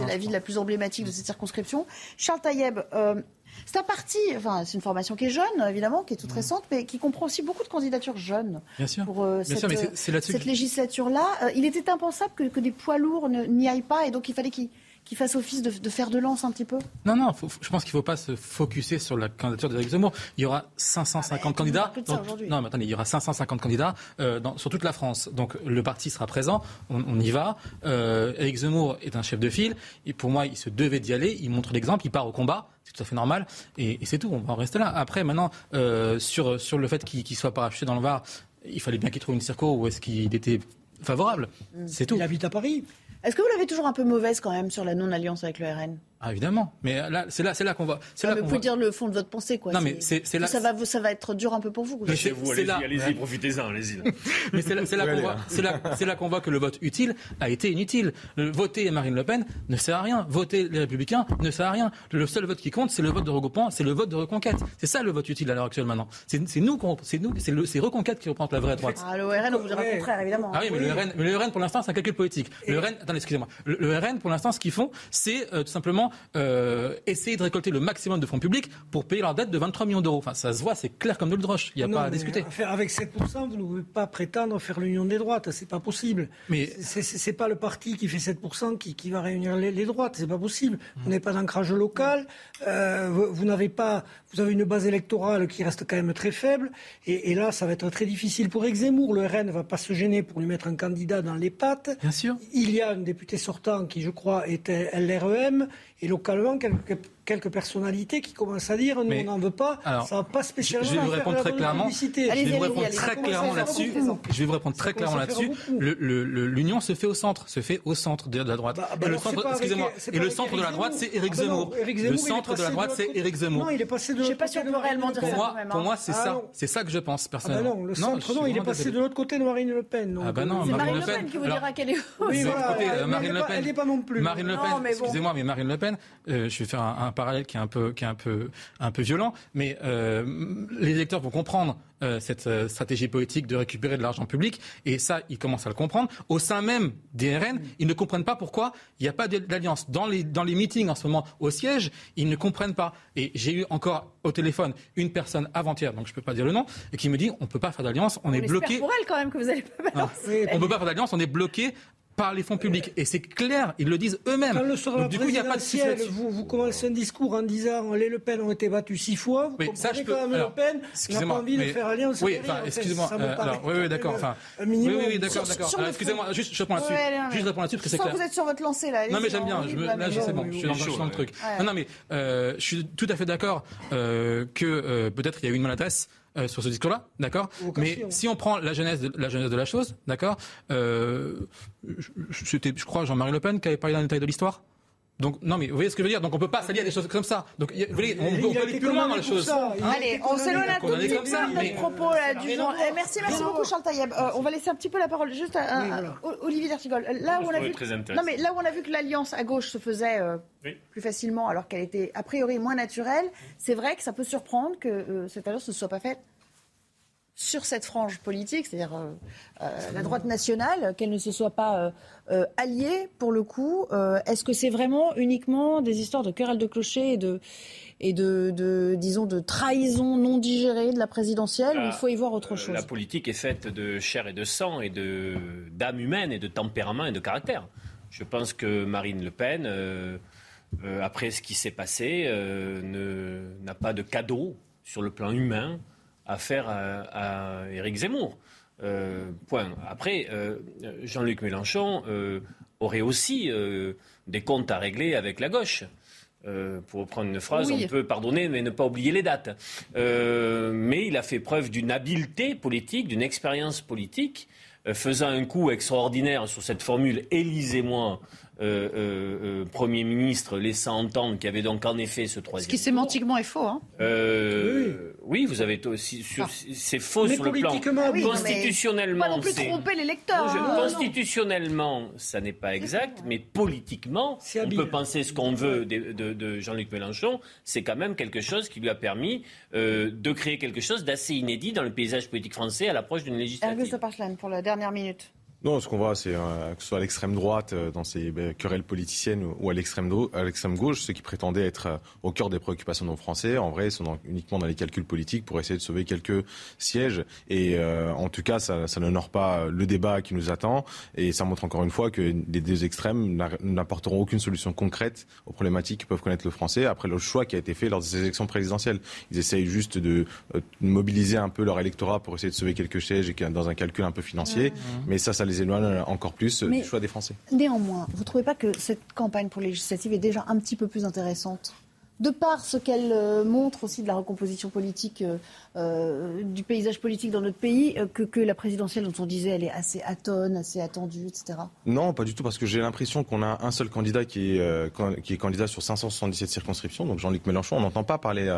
Speaker 2: la ville la plus emblématique de cette circonscription. Charles Taïeb, c'est un parti, enfin, c'est une formation qui est jeune, évidemment, qui est toute mm. récente, mais qui comprend aussi beaucoup de candidatures jeunes.
Speaker 1: Bien sûr.
Speaker 2: Pour euh, cette, législature-là. Euh, il était impensable que, des poids lourds n'y aillent pas, et donc il fallait qu'ils qui fasse office de, de fer de lance un petit peu
Speaker 1: Non, non, faut- je pense qu'il ne faut pas se focuser sur la candidature d'Éric Zemmour. Il y aura 550 candidats.
Speaker 2: plus de ça
Speaker 1: donc-
Speaker 2: aujourd'hui.
Speaker 1: non, mais attendez, il y aura 550 candidats euh, dans- sur toute la France. Donc le parti sera présent, on, on y va. Euh, Éric Zemmour est un chef de file. Et pour moi, il se devait d'y aller. Il montre l'exemple, il part au combat. C'est tout à fait normal. Et, et c'est tout, on va en rester là. Après, maintenant, euh, sur, sur le fait qu'il ne soit parachuté dans le Var, il fallait bien qu'il trouve une circo où est-ce qu'il était favorable. C'est tout.
Speaker 4: Il habite à Paris.
Speaker 2: Est-ce que vous l'avez toujours un peu mauvaise quand même sur la non-alliance avec le RN
Speaker 1: Ah, évidemment. Mais là, c'est là, c'est là qu'on va. C'est
Speaker 2: Non,
Speaker 1: là
Speaker 2: mais
Speaker 1: qu'on
Speaker 2: Vous pouvez
Speaker 1: va-
Speaker 2: dire le fond de votre pensée, quoi.
Speaker 1: Non, mais c'est- c'est là-
Speaker 2: Ça va, ça va être dur un peu pour vous.
Speaker 1: Mais c'est- c'est là-
Speaker 18: allez-y, profitez-en, allez-y.
Speaker 1: Mais c'est là, c'est là
Speaker 18: Faut
Speaker 1: qu'on voit,
Speaker 18: là.
Speaker 1: c'est là, c'est là qu'on voit que le vote utile a été inutile. Le- voter Marine Le Pen ne sert à rien. Voter les Républicains ne sert à rien. Le seul vote qui compte, c'est le vote de regroupement, c'est le vote de reconquête. C'est ça le vote utile à l'heure actuelle maintenant. C'est c'est nous, qu'on- c'est nous, c'est le, c'est reconquête qui représente la vraie droite.
Speaker 2: Ah, le RN, on vous dirait le contraire, évidemment.
Speaker 1: Ah oui, mais le RN, mais le RN pour l'instant, c'est un calcul politique. Le RN, attendez, excusez-moi. Le, le RN, pour l'instant, ce qu'ils font, c'est euh, tout simplement euh, essayer de récolter le maximum de fonds publics pour payer leur dette de 23 millions d'euros. Enfin, ça se voit, c'est clair comme de. Il n'y a
Speaker 4: Non,
Speaker 1: pas à discuter.
Speaker 4: Avec 7%, vous ne pouvez pas prétendre faire l'union des droites. C'est pas possible.
Speaker 1: Mais
Speaker 4: c'est pas le parti qui fait 7% qui, qui va réunir les, les droites. C'est pas possible. Vous n'avez pas d'ancrage local. euh, vous vous n'avez pas. Vous avez une base électorale qui reste quand même très faible. Et, et là, ça va être très difficile pour Éric Zemmour. Le RN ne va pas se gêner pour lui mettre un candidat dans les pattes.
Speaker 1: Bien sûr.
Speaker 4: Il y a un député sortant qui, je crois, était LREM. Et localement, quelques, quelques personnalités qui commencent à dire nous,
Speaker 1: Mais-
Speaker 4: on n'en veut pas.
Speaker 1: Alors,
Speaker 4: ça va pas spécialement.
Speaker 1: je vais vous répondre
Speaker 4: la
Speaker 1: très clairement.
Speaker 4: publicité.
Speaker 1: Je vais vous répondre très clairement là-dessus. Je vais vous répondre très clairement là-dessus. L'union se fait au centre, se fait au centre de, la droite.
Speaker 4: Bah, bah
Speaker 1: et le centre, excusez-moi, et le centre de la droite, c'est Éric
Speaker 4: Ah ben non,
Speaker 1: Zemmour. Le centre de la droite, c'est Éric Zemmour.
Speaker 4: Non, il est passé de
Speaker 2: Je sais
Speaker 4: l'autre
Speaker 2: pas si on
Speaker 4: côté de
Speaker 2: peut
Speaker 4: Marine
Speaker 2: réellement
Speaker 4: Le
Speaker 2: dire
Speaker 4: Pen.
Speaker 2: ça
Speaker 1: Pour moi,
Speaker 2: hein.
Speaker 1: c'est ça. C'est ça que je pense
Speaker 4: Ah bah
Speaker 1: personnellement.
Speaker 4: non, le centre, non, il est passé de l'autre côté de Marine Le Pen.
Speaker 1: Ah bah non, Marine Le Pen.
Speaker 2: Qui vous dira qu'elle est
Speaker 4: Oui,
Speaker 1: euh, Marine Le Pen.
Speaker 4: elle est pas non plus.
Speaker 1: Marine Le Pen, excusez-moi, mais Marine Le Pen, je vais faire un, un parallèle qui est un peu, qui est un peu, un peu violent, mais euh, les électeurs vont comprendre euh, cette euh, stratégie politique de récupérer de l'argent public, et ça, ils commencent à le comprendre. Au sein même des RN, ils ne comprennent pas pourquoi il n'y a pas d'alliance. Dans les, dans les meetings en ce moment au siège, ils ne comprennent pas. Et j'ai eu encore au téléphone une personne avant-hier, donc je ne peux pas dire le nom, et qui me dit on ne peut pas faire d'alliance, on,
Speaker 2: On
Speaker 1: est bloqué.
Speaker 2: pour elle quand même que vous allez pas
Speaker 1: Ah,
Speaker 2: balancer.
Speaker 1: on ne peut pas faire d'alliance, on est bloqué par les fonds publics. Et c'est clair, ils le disent eux-mêmes.
Speaker 4: Quand le sera
Speaker 1: Donc, du coup, il n'y a pas de là-dessus.
Speaker 4: vous, vous commencez un discours en disant les Le Pen ont été battus six fois. Vous
Speaker 1: Oui,
Speaker 4: comprenez
Speaker 1: ça, je peux-
Speaker 4: quand même
Speaker 1: alors,
Speaker 4: Le Pen n'a
Speaker 1: excusez-moi,
Speaker 4: pas envie de faire alliance.
Speaker 1: Oui,
Speaker 4: avec
Speaker 1: enfin,
Speaker 4: rien.
Speaker 1: excusez-moi. Euh, alors, oui, oui, d'accord. Enfin, oui,
Speaker 4: minimum.
Speaker 1: oui, oui, d'accord,
Speaker 2: Sur-
Speaker 1: d'accord. Excusez-moi, juste, je réponds là-dessus.
Speaker 2: Ouais.
Speaker 1: Juste, je réponds là-dessus parce que c'est clair.
Speaker 2: vous êtes sur votre lancée là.
Speaker 1: Non mais j'aime bien, là sais
Speaker 2: bon.
Speaker 1: je suis dans, le truc. Non, mais euh, je suis tout à fait d'accord euh, que peut-être il y a eu une maladresse euh, sur ce discours-là, d'accord. Mais si on prend la genèse de la genèse de la chose, d'accord, euh, c'était, je crois, Jean-Marie Le Pen qui avait parlé d'un détail de l'histoire. Donc non mais vous voyez ce que je veux dire. Donc on peut pas s'allier à des choses comme ça. Donc vous voyez, on, peut- on peut aller plus loin dans les choses.
Speaker 4: ça.
Speaker 1: Hein
Speaker 2: Allez, on s'éloigne un tout petit peu de notre propos là, du genre. Eh, merci, merci beaucoup Charles Taïeb. Euh, on va laisser un petit peu la parole juste à. Olivier D'Artigol. Là où on a vu, non mais là où on a vu que l'alliance à gauche se faisait euh,
Speaker 18: Oui.
Speaker 2: plus facilement, alors qu'elle était a priori moins naturelle, c'est vrai que ça peut surprendre que euh, cette alliance ne soit pas faite sur cette frange politique, c'est-à-dire euh, euh, la droite nationale, qu'elle ne se soit pas euh, alliée pour le coup. Est-ce que c'est vraiment uniquement des histoires de querelles de clocher et de et de, de disons de trahison non digérée de la présidentielle ou il faut y voir autre chose?
Speaker 6: La politique est faite de chair et de sang et de d'âme humaine et de tempérament et de caractère. Je pense que Marine Le Pen, après ce qui s'est passé, n'a pas de cadeau sur le plan humain à faire à, à Éric Zemmour. Euh, point. Après, euh, Jean-Luc Mélenchon euh, aurait aussi des comptes à régler avec la gauche. Pour reprendre une phrase,
Speaker 2: Oui.
Speaker 6: on peut pardonner mais ne pas oublier les dates. Mais il a fait preuve d'une habileté politique, d'une expérience politique, faisant un coup extraordinaire sur cette formule Élisez-moi, euh, euh, euh, Premier ministre, laissant entendre qu'il y avait donc en effet ce
Speaker 2: Ce
Speaker 6: troisième.
Speaker 2: qui sémantiquement est faux. Hein.
Speaker 6: Euh, oui. vous avez aussi. C'est faux
Speaker 4: Mais
Speaker 6: sur le plan.
Speaker 4: politiquement,
Speaker 2: Ah oui, non, mais
Speaker 6: Constitutionnellement,
Speaker 2: Pas non plus tromper
Speaker 6: je-
Speaker 2: hein.
Speaker 6: constitutionnellement, ça n'est pas exact, mais politiquement, on
Speaker 4: habile.
Speaker 6: peut penser ce qu'on veut de, de- de Jean-Luc Mélenchon. C'est quand même quelque chose qui lui a permis euh, de créer quelque chose d'assez inédit dans le paysage politique français à l'approche d'une législative.
Speaker 2: de Parchlan pour la dernière minute.
Speaker 7: Non, ce qu'on voit, c'est euh, que ce soit à l'extrême droite, euh, dans ces ben, querelles politiciennes, ou à l'extrême gauche, ceux qui prétendaient être euh, au cœur des préoccupations de nos Français, en vrai, sont uniquement dans les calculs politiques pour essayer de sauver quelques sièges. Et en tout cas, ça, ça n'honore pas le débat qui nous attend. Et ça montre encore une fois que les deux extrêmes n'apporteront aucune solution concrète aux problématiques que peuvent connaître le Français après le choix qui a été fait lors de ces élections présidentielles. Ils essayent juste de mobiliser un peu leur électorat pour essayer de sauver quelques sièges et dans un calcul un peu financier. Mais ça, ça les éloigne encore plus du choix des Français.
Speaker 2: Néanmoins, vous ne trouvez pas que cette campagne pour législative est déjà un petit peu plus intéressante? De par ce qu'elle euh, montre aussi de la recomposition politique euh, euh, du paysage politique dans notre pays, que, la présidentielle, dont on disait, elle est assez atone, assez attendue, etc.
Speaker 7: Non, pas du tout, parce que j'ai l'impression qu'on a un seul candidat qui est, qui est candidat sur 577 circonscriptions, donc Jean-Luc Mélenchon. On n'entend pas parler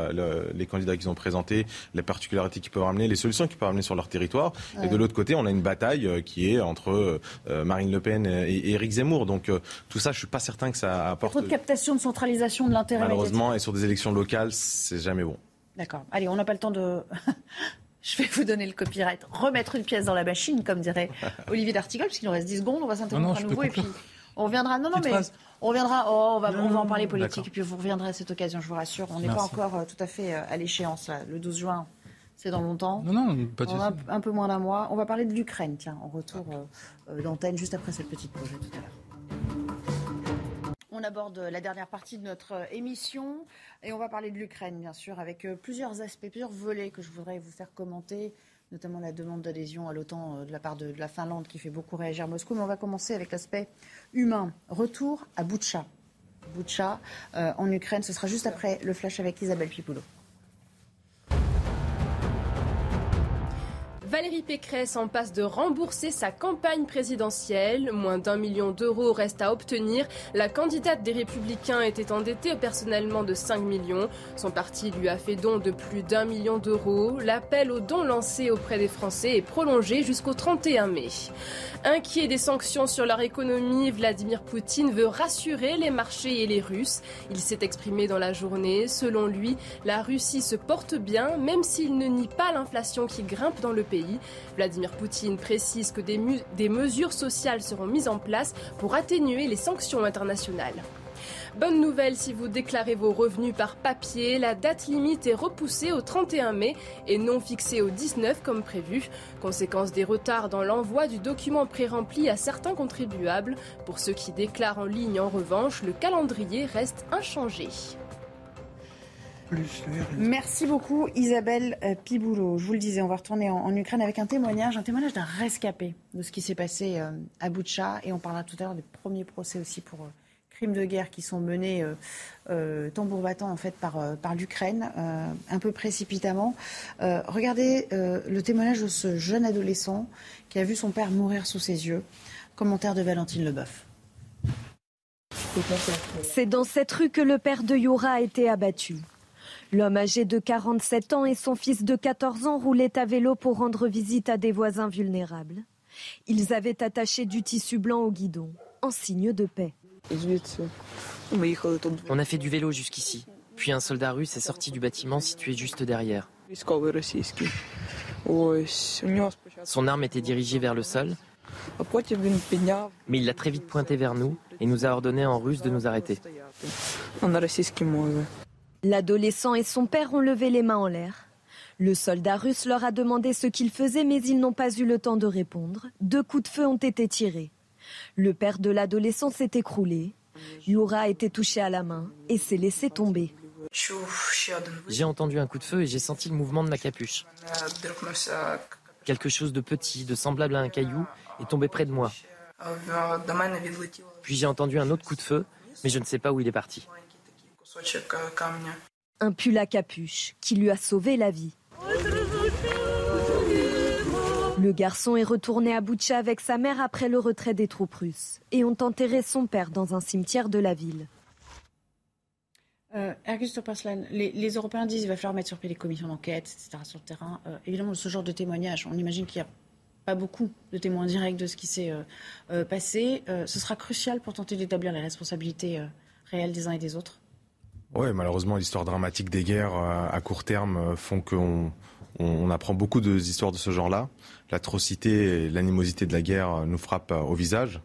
Speaker 7: les candidats qu'ils ont présentés, les particularités qu'ils peuvent ramener, les solutions qu'ils peuvent amener sur leur territoire. Et de l'autre côté, on a une bataille qui est entre Marine Le Pen et, Éric Zemmour. Donc tout ça, je suis pas certain que ça apporte.
Speaker 2: Trop de captation, de centralisation de l'intérêt.
Speaker 7: Malheureusement, et sur des élections locales, c'est jamais bon.
Speaker 2: D'accord. Allez, on n'a pas le temps de. Je vais vous donner le copyright. Remettre une pièce dans la machine, comme dirait Olivier D'Artigol, parce qu'il nous reste 10 secondes. On va s'interrompre à nouveau et puis on reviendra. Non, non, mais on reviendra. Oh, on va, on va en parler politique et puis vous reviendrez à cette occasion, je vous rassure. On n'est pas encore euh, tout à fait euh, à l'échéance. Le 12 juin, c'est dans longtemps.
Speaker 1: Non, non, pas de
Speaker 2: On a un peu moins d'un mois. On va parler de l'Ukraine, tiens, en retour euh, d'antenne, juste après cette petite pause tout à l'heure. On aborde la dernière partie de notre euh, émission et on va parler de l'Ukraine, bien sûr, avec euh, plusieurs aspects, plusieurs volets que je voudrais vous faire commenter, notamment la demande d'adhésion à l'OTAN euh, de la part de, la Finlande qui fait beaucoup réagir Moscou. Mais on va commencer avec l'aspect humain. Retour à Boutcha. Boutcha en Ukraine, ce sera juste après le flash avec Isabelle Pipoulot.
Speaker 17: Valérie Pécresse en passe de rembourser sa campagne présidentielle. Moins d'un million d'euros reste à obtenir. La candidate des Républicains était endettée personnellement de 5 millions. Son parti lui a fait don de plus d'un million d'euros. L'appel aux dons lancé auprès des Français est prolongé jusqu'au 31 mai. Inquiet des sanctions sur leur économie, Vladimir Poutine veut rassurer les marchés et les Russes. Il s'est exprimé dans la journée. Selon lui, la Russie se porte bien, même s'il ne nie pas l'inflation qui grimpe dans le pays. Vladimir Poutine précise que des, des mesures sociales seront mises en place pour atténuer les sanctions internationales. Bonne nouvelle si vous déclarez vos revenus par papier, la date limite est repoussée au 31 mai et non fixée au 19 comme prévu. Conséquence des retards dans l'envoi du document pré-rempli à certains contribuables. Pour ceux qui déclarent en ligne en revanche, le calendrier reste inchangé.
Speaker 2: Merci beaucoup Isabelle euh, Piboulot. Je vous le disais, on va retourner en, Ukraine avec un témoignage, un témoignage d'un rescapé de ce qui s'est passé euh, à Boutcha. Et on parlera tout à l'heure des premiers procès aussi pour euh, crimes de guerre qui sont menés tambour battant en fait par, par l'Ukraine, un peu précipitamment. regardez le témoignage de ce jeune adolescent qui a vu son père mourir sous ses yeux. Commentaire de Valentine Leboeuf.
Speaker 18: C'est dans cette rue que le père de Yura a été abattu. L'homme âgé de 47 ans et son fils de 14 ans roulaient à vélo pour rendre visite à des voisins vulnérables. Ils avaient attaché du tissu blanc au guidon, en signe de paix.
Speaker 19: On a fait du vélo jusqu'ici. Puis un soldat russe est sorti du bâtiment situé juste derrière. Son arme était dirigée vers le sol, mais il l'a très vite pointé vers nous et nous a ordonné en russe de nous arrêter.
Speaker 18: L'adolescent et son père ont levé les mains en l'air. Le soldat russe leur a demandé ce qu'ils faisaient, mais ils n'ont pas eu le temps de répondre. Deux coups de feu ont été tirés. Le père de l'adolescent s'est écroulé. Yura a été touché à la main et s'est laissé tomber.
Speaker 19: J'ai entendu un coup de feu et j'ai senti le mouvement de ma capuche. Quelque chose de petit, de semblable à un caillou, est tombé près de moi. Puis j'ai entendu un autre coup de feu, mais je ne sais pas où il est parti.
Speaker 18: Un pull à capuche qui lui a sauvé la vie. Le garçon est retourné à Boutcha avec sa mère après le retrait des troupes russes et ont enterré son père dans un cimetière de la ville.
Speaker 2: Euh, les, Européens disent qu'il va falloir mettre sur pied les commissions d'enquête, etc. sur le terrain. Euh, évidemment, ce genre de témoignage, on imagine qu'il n'y a pas beaucoup de témoins directs de ce qui s'est euh, euh, passé. ce sera crucial pour tenter d'établir les responsabilités réelles des uns et des autres
Speaker 7: Oui, malheureusement, l'histoire dramatique des guerres à court terme font qu'on on, apprend beaucoup d'histoires de ce genre-là. L'atrocité et l'animosité de la guerre nous frappent au visage.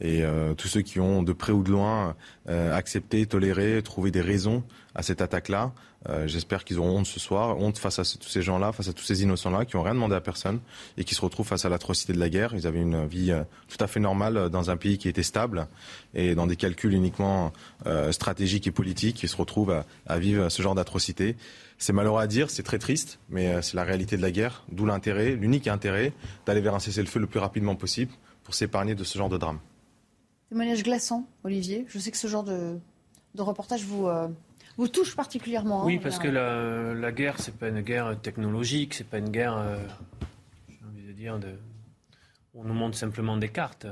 Speaker 7: Et euh, tous ceux qui ont de près ou de loin euh, accepté, toléré, trouvé des raisons à cette attaque-là, euh, j'espère qu'ils auront honte ce soir, honte face à tous ces gens-là, face à tous ces innocents-là qui n'ont rien demandé à personne et qui se retrouvent face à l'atrocité de la guerre. Ils avaient une vie tout à fait normale dans un pays qui était stable et dans des calculs uniquement stratégiques et politiques. Ils se retrouvent à, à vivre ce genre d'atrocité. C'est malheureux à dire, c'est très triste, mais c'est la réalité de la guerre, d'où l'intérêt, l'unique intérêt, d'aller vers un cessez-le-feu le plus rapidement possible pour s'épargner de ce genre de drame.
Speaker 2: Témoignage glaçant, Olivier. Je sais que ce genre de, reportage vous, euh, vous touche particulièrement.
Speaker 6: Hein, oui, parce que la, la guerre, c'est pas une guerre technologique, c'est pas une guerre, euh, j'ai envie de dire, de, on nous montre simplement des cartes.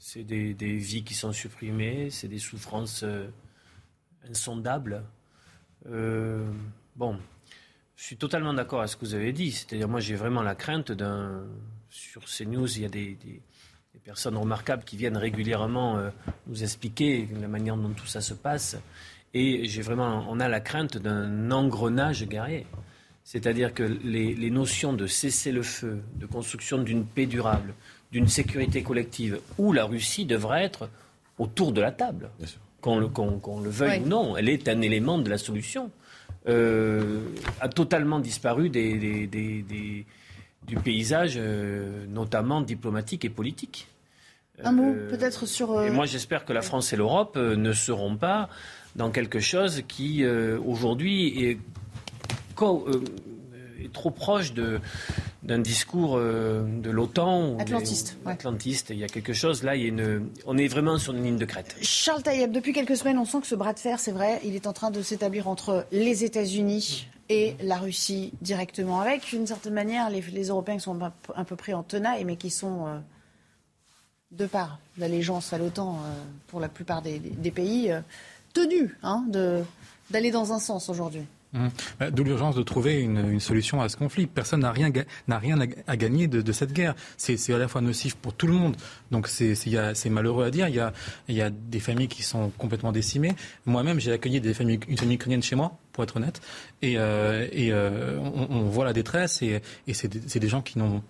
Speaker 6: C'est des, vies qui sont supprimées, c'est des souffrances euh, insondables. bon, je suis totalement d'accord avec ce que vous avez dit. C'est-à-dire, moi, j'ai vraiment la crainte d'un. Sur ces news, il y a des des personnes remarquables qui viennent régulièrement euh, nous expliquer la manière dont tout ça se passe. Et j'ai vraiment, on a la crainte d'un engrenage guerrier. C'est-à-dire que les, notions de cessez-le-feu, de construction d'une paix durable, d'une sécurité collective, où la Russie devrait être autour de la table, qu'on le, le, veuille ou non, elle est un élément de la solution, euh, a totalement disparu des du paysage, euh, notamment diplomatique et politique.
Speaker 2: Un mot euh, peut-être sur...
Speaker 6: Et euh, moi j'espère que la France et l'Europe ne seront pas dans quelque chose qui aujourd'hui est, trop proche de, d'un discours de l'OTAN.
Speaker 2: Atlantiste.
Speaker 6: Atlantiste. Il y a quelque chose, là, il y a une, on est vraiment sur une ligne de crête.
Speaker 2: Charles Taïeb, depuis quelques semaines, on sent que ce bras de fer, c'est vrai, il est en train de s'établir entre les États-Unis et la Russie directement avec. D'une certaine manière, les, Européens qui sont un peu pris en tenaille, mais qui sont, euh, de par l'allégeance à l'OTAN euh, pour la plupart des, pays, euh, tenus hein, d'aller dans un sens aujourd'hui.
Speaker 1: Mmh. Bah, d'où l'urgence de trouver une, solution à ce conflit. Personne n'a rien, n'a rien à, gagner de, cette guerre. C'est, à la fois nocif pour tout le monde. Donc c'est, malheureux à dire. Il y, a, il y a des familles qui sont complètement décimées. Moi-même, j'ai accueilli des familles, une famille ukrainienne chez moi, pour être honnête. Et, euh, on, voit la détresse. Et c'est, des gens qui n'ont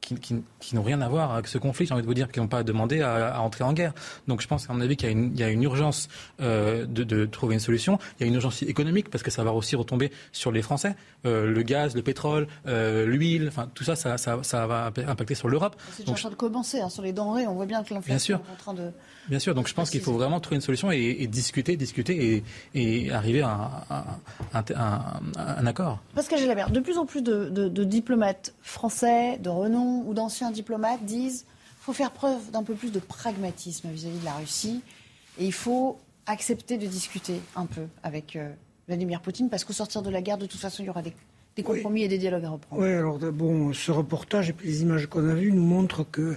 Speaker 1: qui, n'ont rien à voir avec ce conflit, j'ai envie de vous dire, qui n'ont pas demandé à, entrer en guerre. Donc je pense qu'à mon avis qu'il y, a une urgence euh, de, trouver une solution. Il y a une urgence économique parce que ça va aussi retomber sur les Français. Euh, le gaz, le pétrole, euh, l'huile, enfin tout ça, ça, ça, va impacter sur l'Europe.
Speaker 2: C'est déjà en train de commencer hein, sur les denrées. On voit bien que l'inflation est en train de
Speaker 1: Bien sûr, donc je pense qu'il faut vraiment trouver une solution et, discuter, discuter et, arriver à, un accord.
Speaker 2: Pascal Gélabert, de plus en plus de, diplomates français, de renom ou d'anciens diplomates disent qu'il faut faire preuve d'un peu plus de pragmatisme vis-à-vis de la Russie et il faut accepter de discuter un peu avec euh, Vladimir Poutine parce qu'au sortir de la guerre, de toute façon, il y aura des, compromis et des dialogues à reprendre.
Speaker 4: Oui, alors bon, ce reportage et puis les images qu'on a vues nous montrent que euh,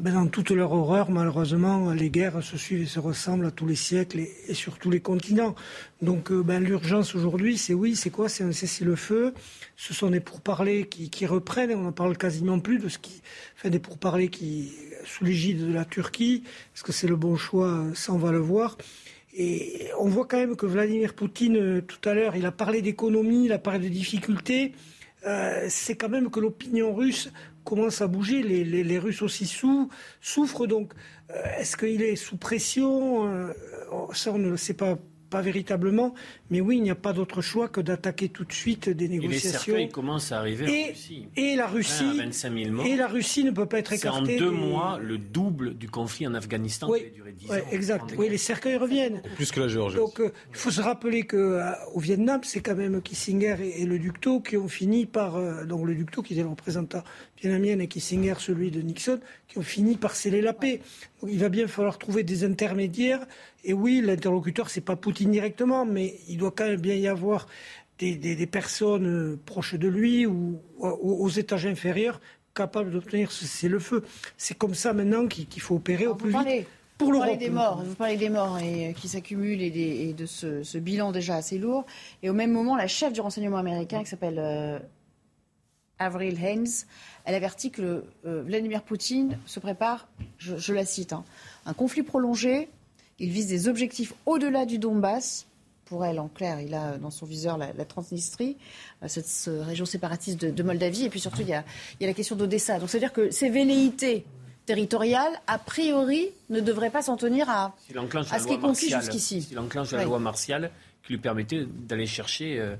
Speaker 4: dans toute leur horreur, malheureusement, les guerres se suivent et se ressemblent à tous les siècles et, sur tous les continents. Donc euh, ben, l'urgence aujourd'hui, c'est oui, c'est quoi? C'est un cessez-le-feu. Ce sont des pourparlers qui, qui reprennent, on n'en parle quasiment plus de ce qui... Enfin, des pourparlers qui, sous l'égide de la Turquie, est-ce que c'est le bon choix? Ça, on va le voir. Et on voit quand même que Vladimir Poutine, euh, tout à l'heure, il a parlé d'économie, il a parlé de difficultés. c'est quand même que l'opinion russe commence à bouger. Les, Russes aussi sous, souffrent. Donc, euh, est-ce qu'il est sous pression euh, Ça, on ne le sait pas pas véritablement, mais oui, il n'y a pas d'autre choix que d'attaquer tout de suite des négociations.
Speaker 6: Et les commencent à arriver
Speaker 4: et,
Speaker 6: en Russie.
Speaker 4: Et la Russie, 25 000 morts. et la Russie ne peut pas être écartée.
Speaker 6: C'est en deux mois le double du conflit en Afghanistan
Speaker 4: oui,
Speaker 6: qui a duré 10
Speaker 4: oui,
Speaker 6: ans.
Speaker 4: Exact. Oui, les cercueils reviennent.
Speaker 7: Plus que la Géorgie.
Speaker 4: Donc, euh, il faut se rappeler que euh, au Vietnam, c'est quand même Kissinger et, le Duc Tho qui ont fini par, euh, donc le Duc Tho qui était le représentant vietnamien et Kissinger celui de Nixon, qui ont fini par sceller la paix. Donc, il va bien falloir trouver des intermédiaires et oui, l'interlocuteur, c'est pas Poutine directement, mais il doit quand même bien y avoir des, personnes euh, proches de lui ou, aux étages inférieurs capables d'obtenir c'est le feu. C'est comme ça maintenant qu'il faut opérer au plus vite.
Speaker 2: Pour vous parlez des morts, vous parlez des morts et, euh, qui s'accumulent et, de ce, bilan déjà assez lourd. Et au même moment, la chef du renseignement américain, qui s'appelle euh, Avril Haines, elle avertit que Vladimir Poutine se prépare, je, la cite, hein, un conflit prolongé. Il vise des objectifs au-delà du Donbass. Pour elle, en clair, il a dans son viseur la, Transnistrie, cette, région séparatiste de, Moldavie, et puis surtout il y a, la question d'Odessa. Donc c'est-à-dire que ces velléités territoriales, a priori, ne devraient pas s'en tenir à, à ce qui est conquis jusqu'ici.
Speaker 6: Il enclenche la loi martiale qui lui permettait d'aller chercher euh,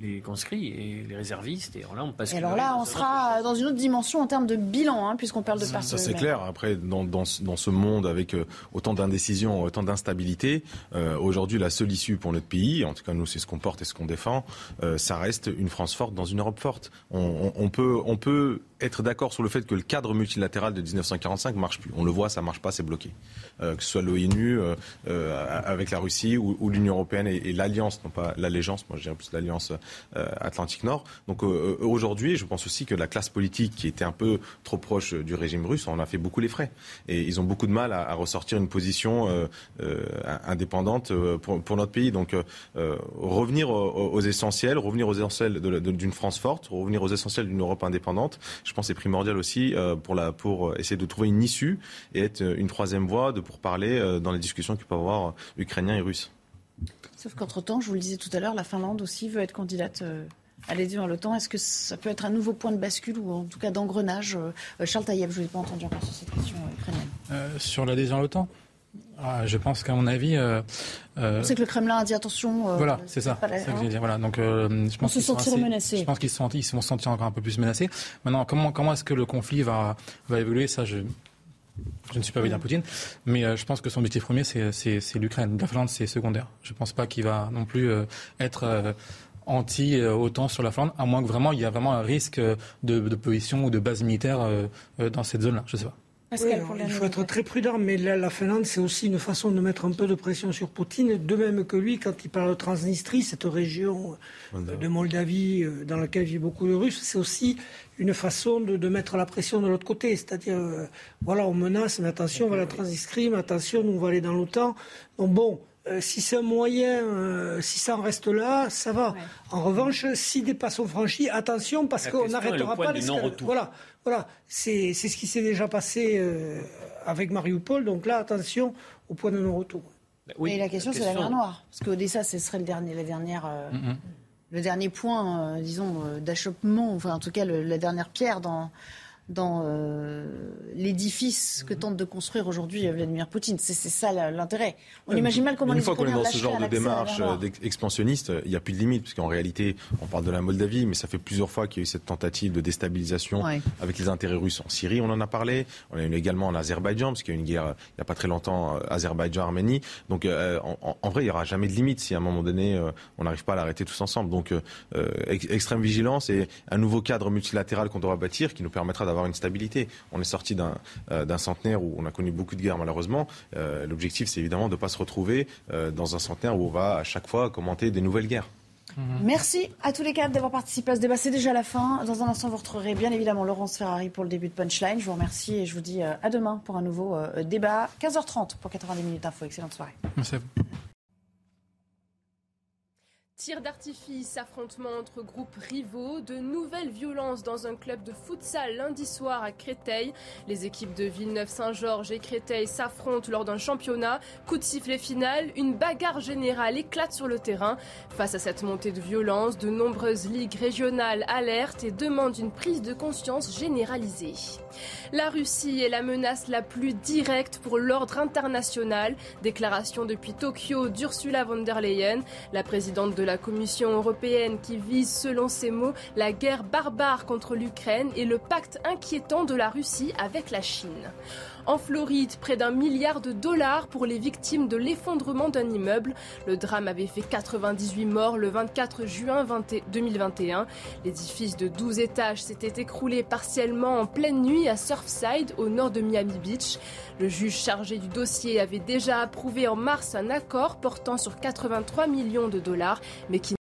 Speaker 6: les conscrits et les réservistes. Et alors là, on passe.
Speaker 2: Et alors là, on sera dans une autre dimension en termes de bilan, hein, puisqu'on parle de
Speaker 7: Ça, ça c'est clair. Après, dans, dans, dans, ce monde avec euh, autant d'indécision, autant d'instabilité, euh, aujourd'hui, la seule issue pour notre pays, en tout cas nous, c'est ce qu'on porte et ce qu'on défend, ça reste une France forte dans une Europe forte. On, on, on peut, on peut être d'accord sur le fait que le cadre multilatéral de 1945 marche plus. On le voit, ça marche pas, c'est bloqué. Euh, que ce soit l'ONU euh, euh, avec la Russie ou, ou l'Union européenne et, l'alliance, non pas l'allégeance, moi je dirais plus l'alliance euh, Atlantique Nord. Donc aujourd'hui, je pense aussi que la classe politique qui était un peu trop proche du régime russe, on a fait beaucoup les frais. Et ils ont beaucoup de mal à, à ressortir une position indépendante pour, pour, notre pays. Donc revenir aux, aux, essentiels, revenir aux essentiels d'une France forte, revenir aux essentiels d'une Europe indépendante pense, c'est primordial aussi euh, pour, la, pour essayer de trouver une issue et être une troisième voie de pourparler euh, dans les discussions qu'il peut avoir ukrainiens et russes.
Speaker 2: Sauf qu'entre-temps, je vous le disais tout à l'heure, la Finlande aussi veut être candidate euh, à l'adhésion à l'OTAN. Est-ce que ça peut être un nouveau point de bascule ou en tout cas d'engrenage Charles Taïeb, je ne vous ai pas entendu encore sur cette question ukrainienne.
Speaker 1: sur l'adhésion à l'OTAN? Ah, je pense qu'à mon avis. Euh,
Speaker 2: euh, c'est que le Kremlin a dit attention.
Speaker 1: Euh, voilà, c'est ça. ça que dire. Voilà, donc je pense
Speaker 2: se sentir menacé.
Speaker 1: Je pense qu'ils ils vont se sentir encore un peu plus menacés. Maintenant, comment, comment est-ce que le conflit va, va évoluer? Ça, je, je ne suis pas Vladimir Poutine, mais je pense que son objectif premier, c'est l'Ukraine. La Finlande, c'est secondaire. Je ne pense pas qu'il va non plus être anti autant sur la Finlande, à moins que vraiment il y a vraiment un risque de, de position ou de base militaire dans cette zone-là. Je ne sais pas
Speaker 4: il faut être très prudent, mais la, Finlande, c'est aussi une façon de mettre un peu de pression sur Poutine, de même que lui, quand il parle de Transnistrie, cette région euh, de Moldavie euh, dans laquelle vivent beaucoup de Russes, c'est aussi une façon de, mettre la pression de l'autre côté. C'est-à-dire, euh, voilà, on menace, mais attention, on va la Transnistrie, mais attention, nous, on va aller dans l'OTAN. Donc bon, si c'est un moyen, si ça en reste là, ça va. En revanche, si des pas sont franchis, attention, parce qu'on n'arrêtera pas les Voilà. Voilà, c'est ce qui s'est déjà passé euh, avec Mariupol. Donc là, attention au point de non-retour.
Speaker 2: Oui, Et la question, c'est la mer Noire. Parce qu'Odessa, ce serait le dernier, la dernière, euh, mm-hmm. le dernier point, euh, disons, d'achoppement, enfin, en tout cas, la dernière pierre dans, dans euh, l'édifice que tente de construire aujourd'hui Vladimir Poutine. C'est ça l'intérêt. On imagine mal comment
Speaker 7: Une fois qu'on est dans ce genre de démarche euh, expansionniste, il n'y a plus de limite, puisqu'en réalité, on parle de la Moldavie, mais ça fait plusieurs fois qu'il y a eu cette tentative de déstabilisation avec les intérêts russes en Syrie. On en a parlé. On a eu également en Azerbaïdjan, parce qu'il y a eu une guerre il n'y a pas très longtemps, euh, Azerbaïdjan-Arménie. Donc, en, vrai, il n'y aura jamais de limite si à un moment donné, on n'arrive pas à l'arrêter tous ensemble. Donc, extrême vigilance et un nouveau cadre multilatéral qu'on devra bâtir qui nous permettra d'avoir une stabilité. On est sorti euh, d'un centenaire où on a connu beaucoup de guerres malheureusement. Euh, l'objectif, c'est évidemment de ne pas se retrouver euh, dans un centenaire où on va à chaque fois commenter des nouvelles guerres.
Speaker 2: Mhm. Merci à tous les quatre d'avoir participé à ce débat. C'est déjà la fin. Dans un instant, vous retrouverez bien évidemment Laurence Ferrari pour le début de Punchline. Je vous remercie et je vous dis à demain pour un nouveau débat. 15h30 pour 90 minutes d'info. Excellente soirée.
Speaker 1: Merci à vous.
Speaker 17: Tir d'artifice, affrontement entre groupes rivaux, de nouvelles violences dans un club de futsal lundi soir à Créteil. Les équipes de Villeneuve-Saint-Georges et Créteil s'affrontent lors d'un championnat. Coup de sifflet final, une bagarre générale éclate sur le terrain. Face à cette montée de violence, de nombreuses ligues régionales alertent et demandent une prise de conscience généralisée. La Russie est la menace la plus directe pour l'ordre international. Déclaration depuis Tokyo d'Ursula von der Leyen, la présidente de la Commission européenne qui vise, selon ses mots, la guerre barbare contre l'Ukraine et le pacte inquiétant de la Russie avec la Chine. En Floride, près d'un milliard de dollars pour les victimes de l'effondrement d'un immeuble. Le drame avait fait 98 morts le 24 juin 2021. L'édifice de 12 étages s'était écroulé partiellement en pleine nuit à Surfside, au nord de Miami Beach. Le juge chargé du dossier avait déjà approuvé en mars un accord portant sur 83 millions de dollars, mais qui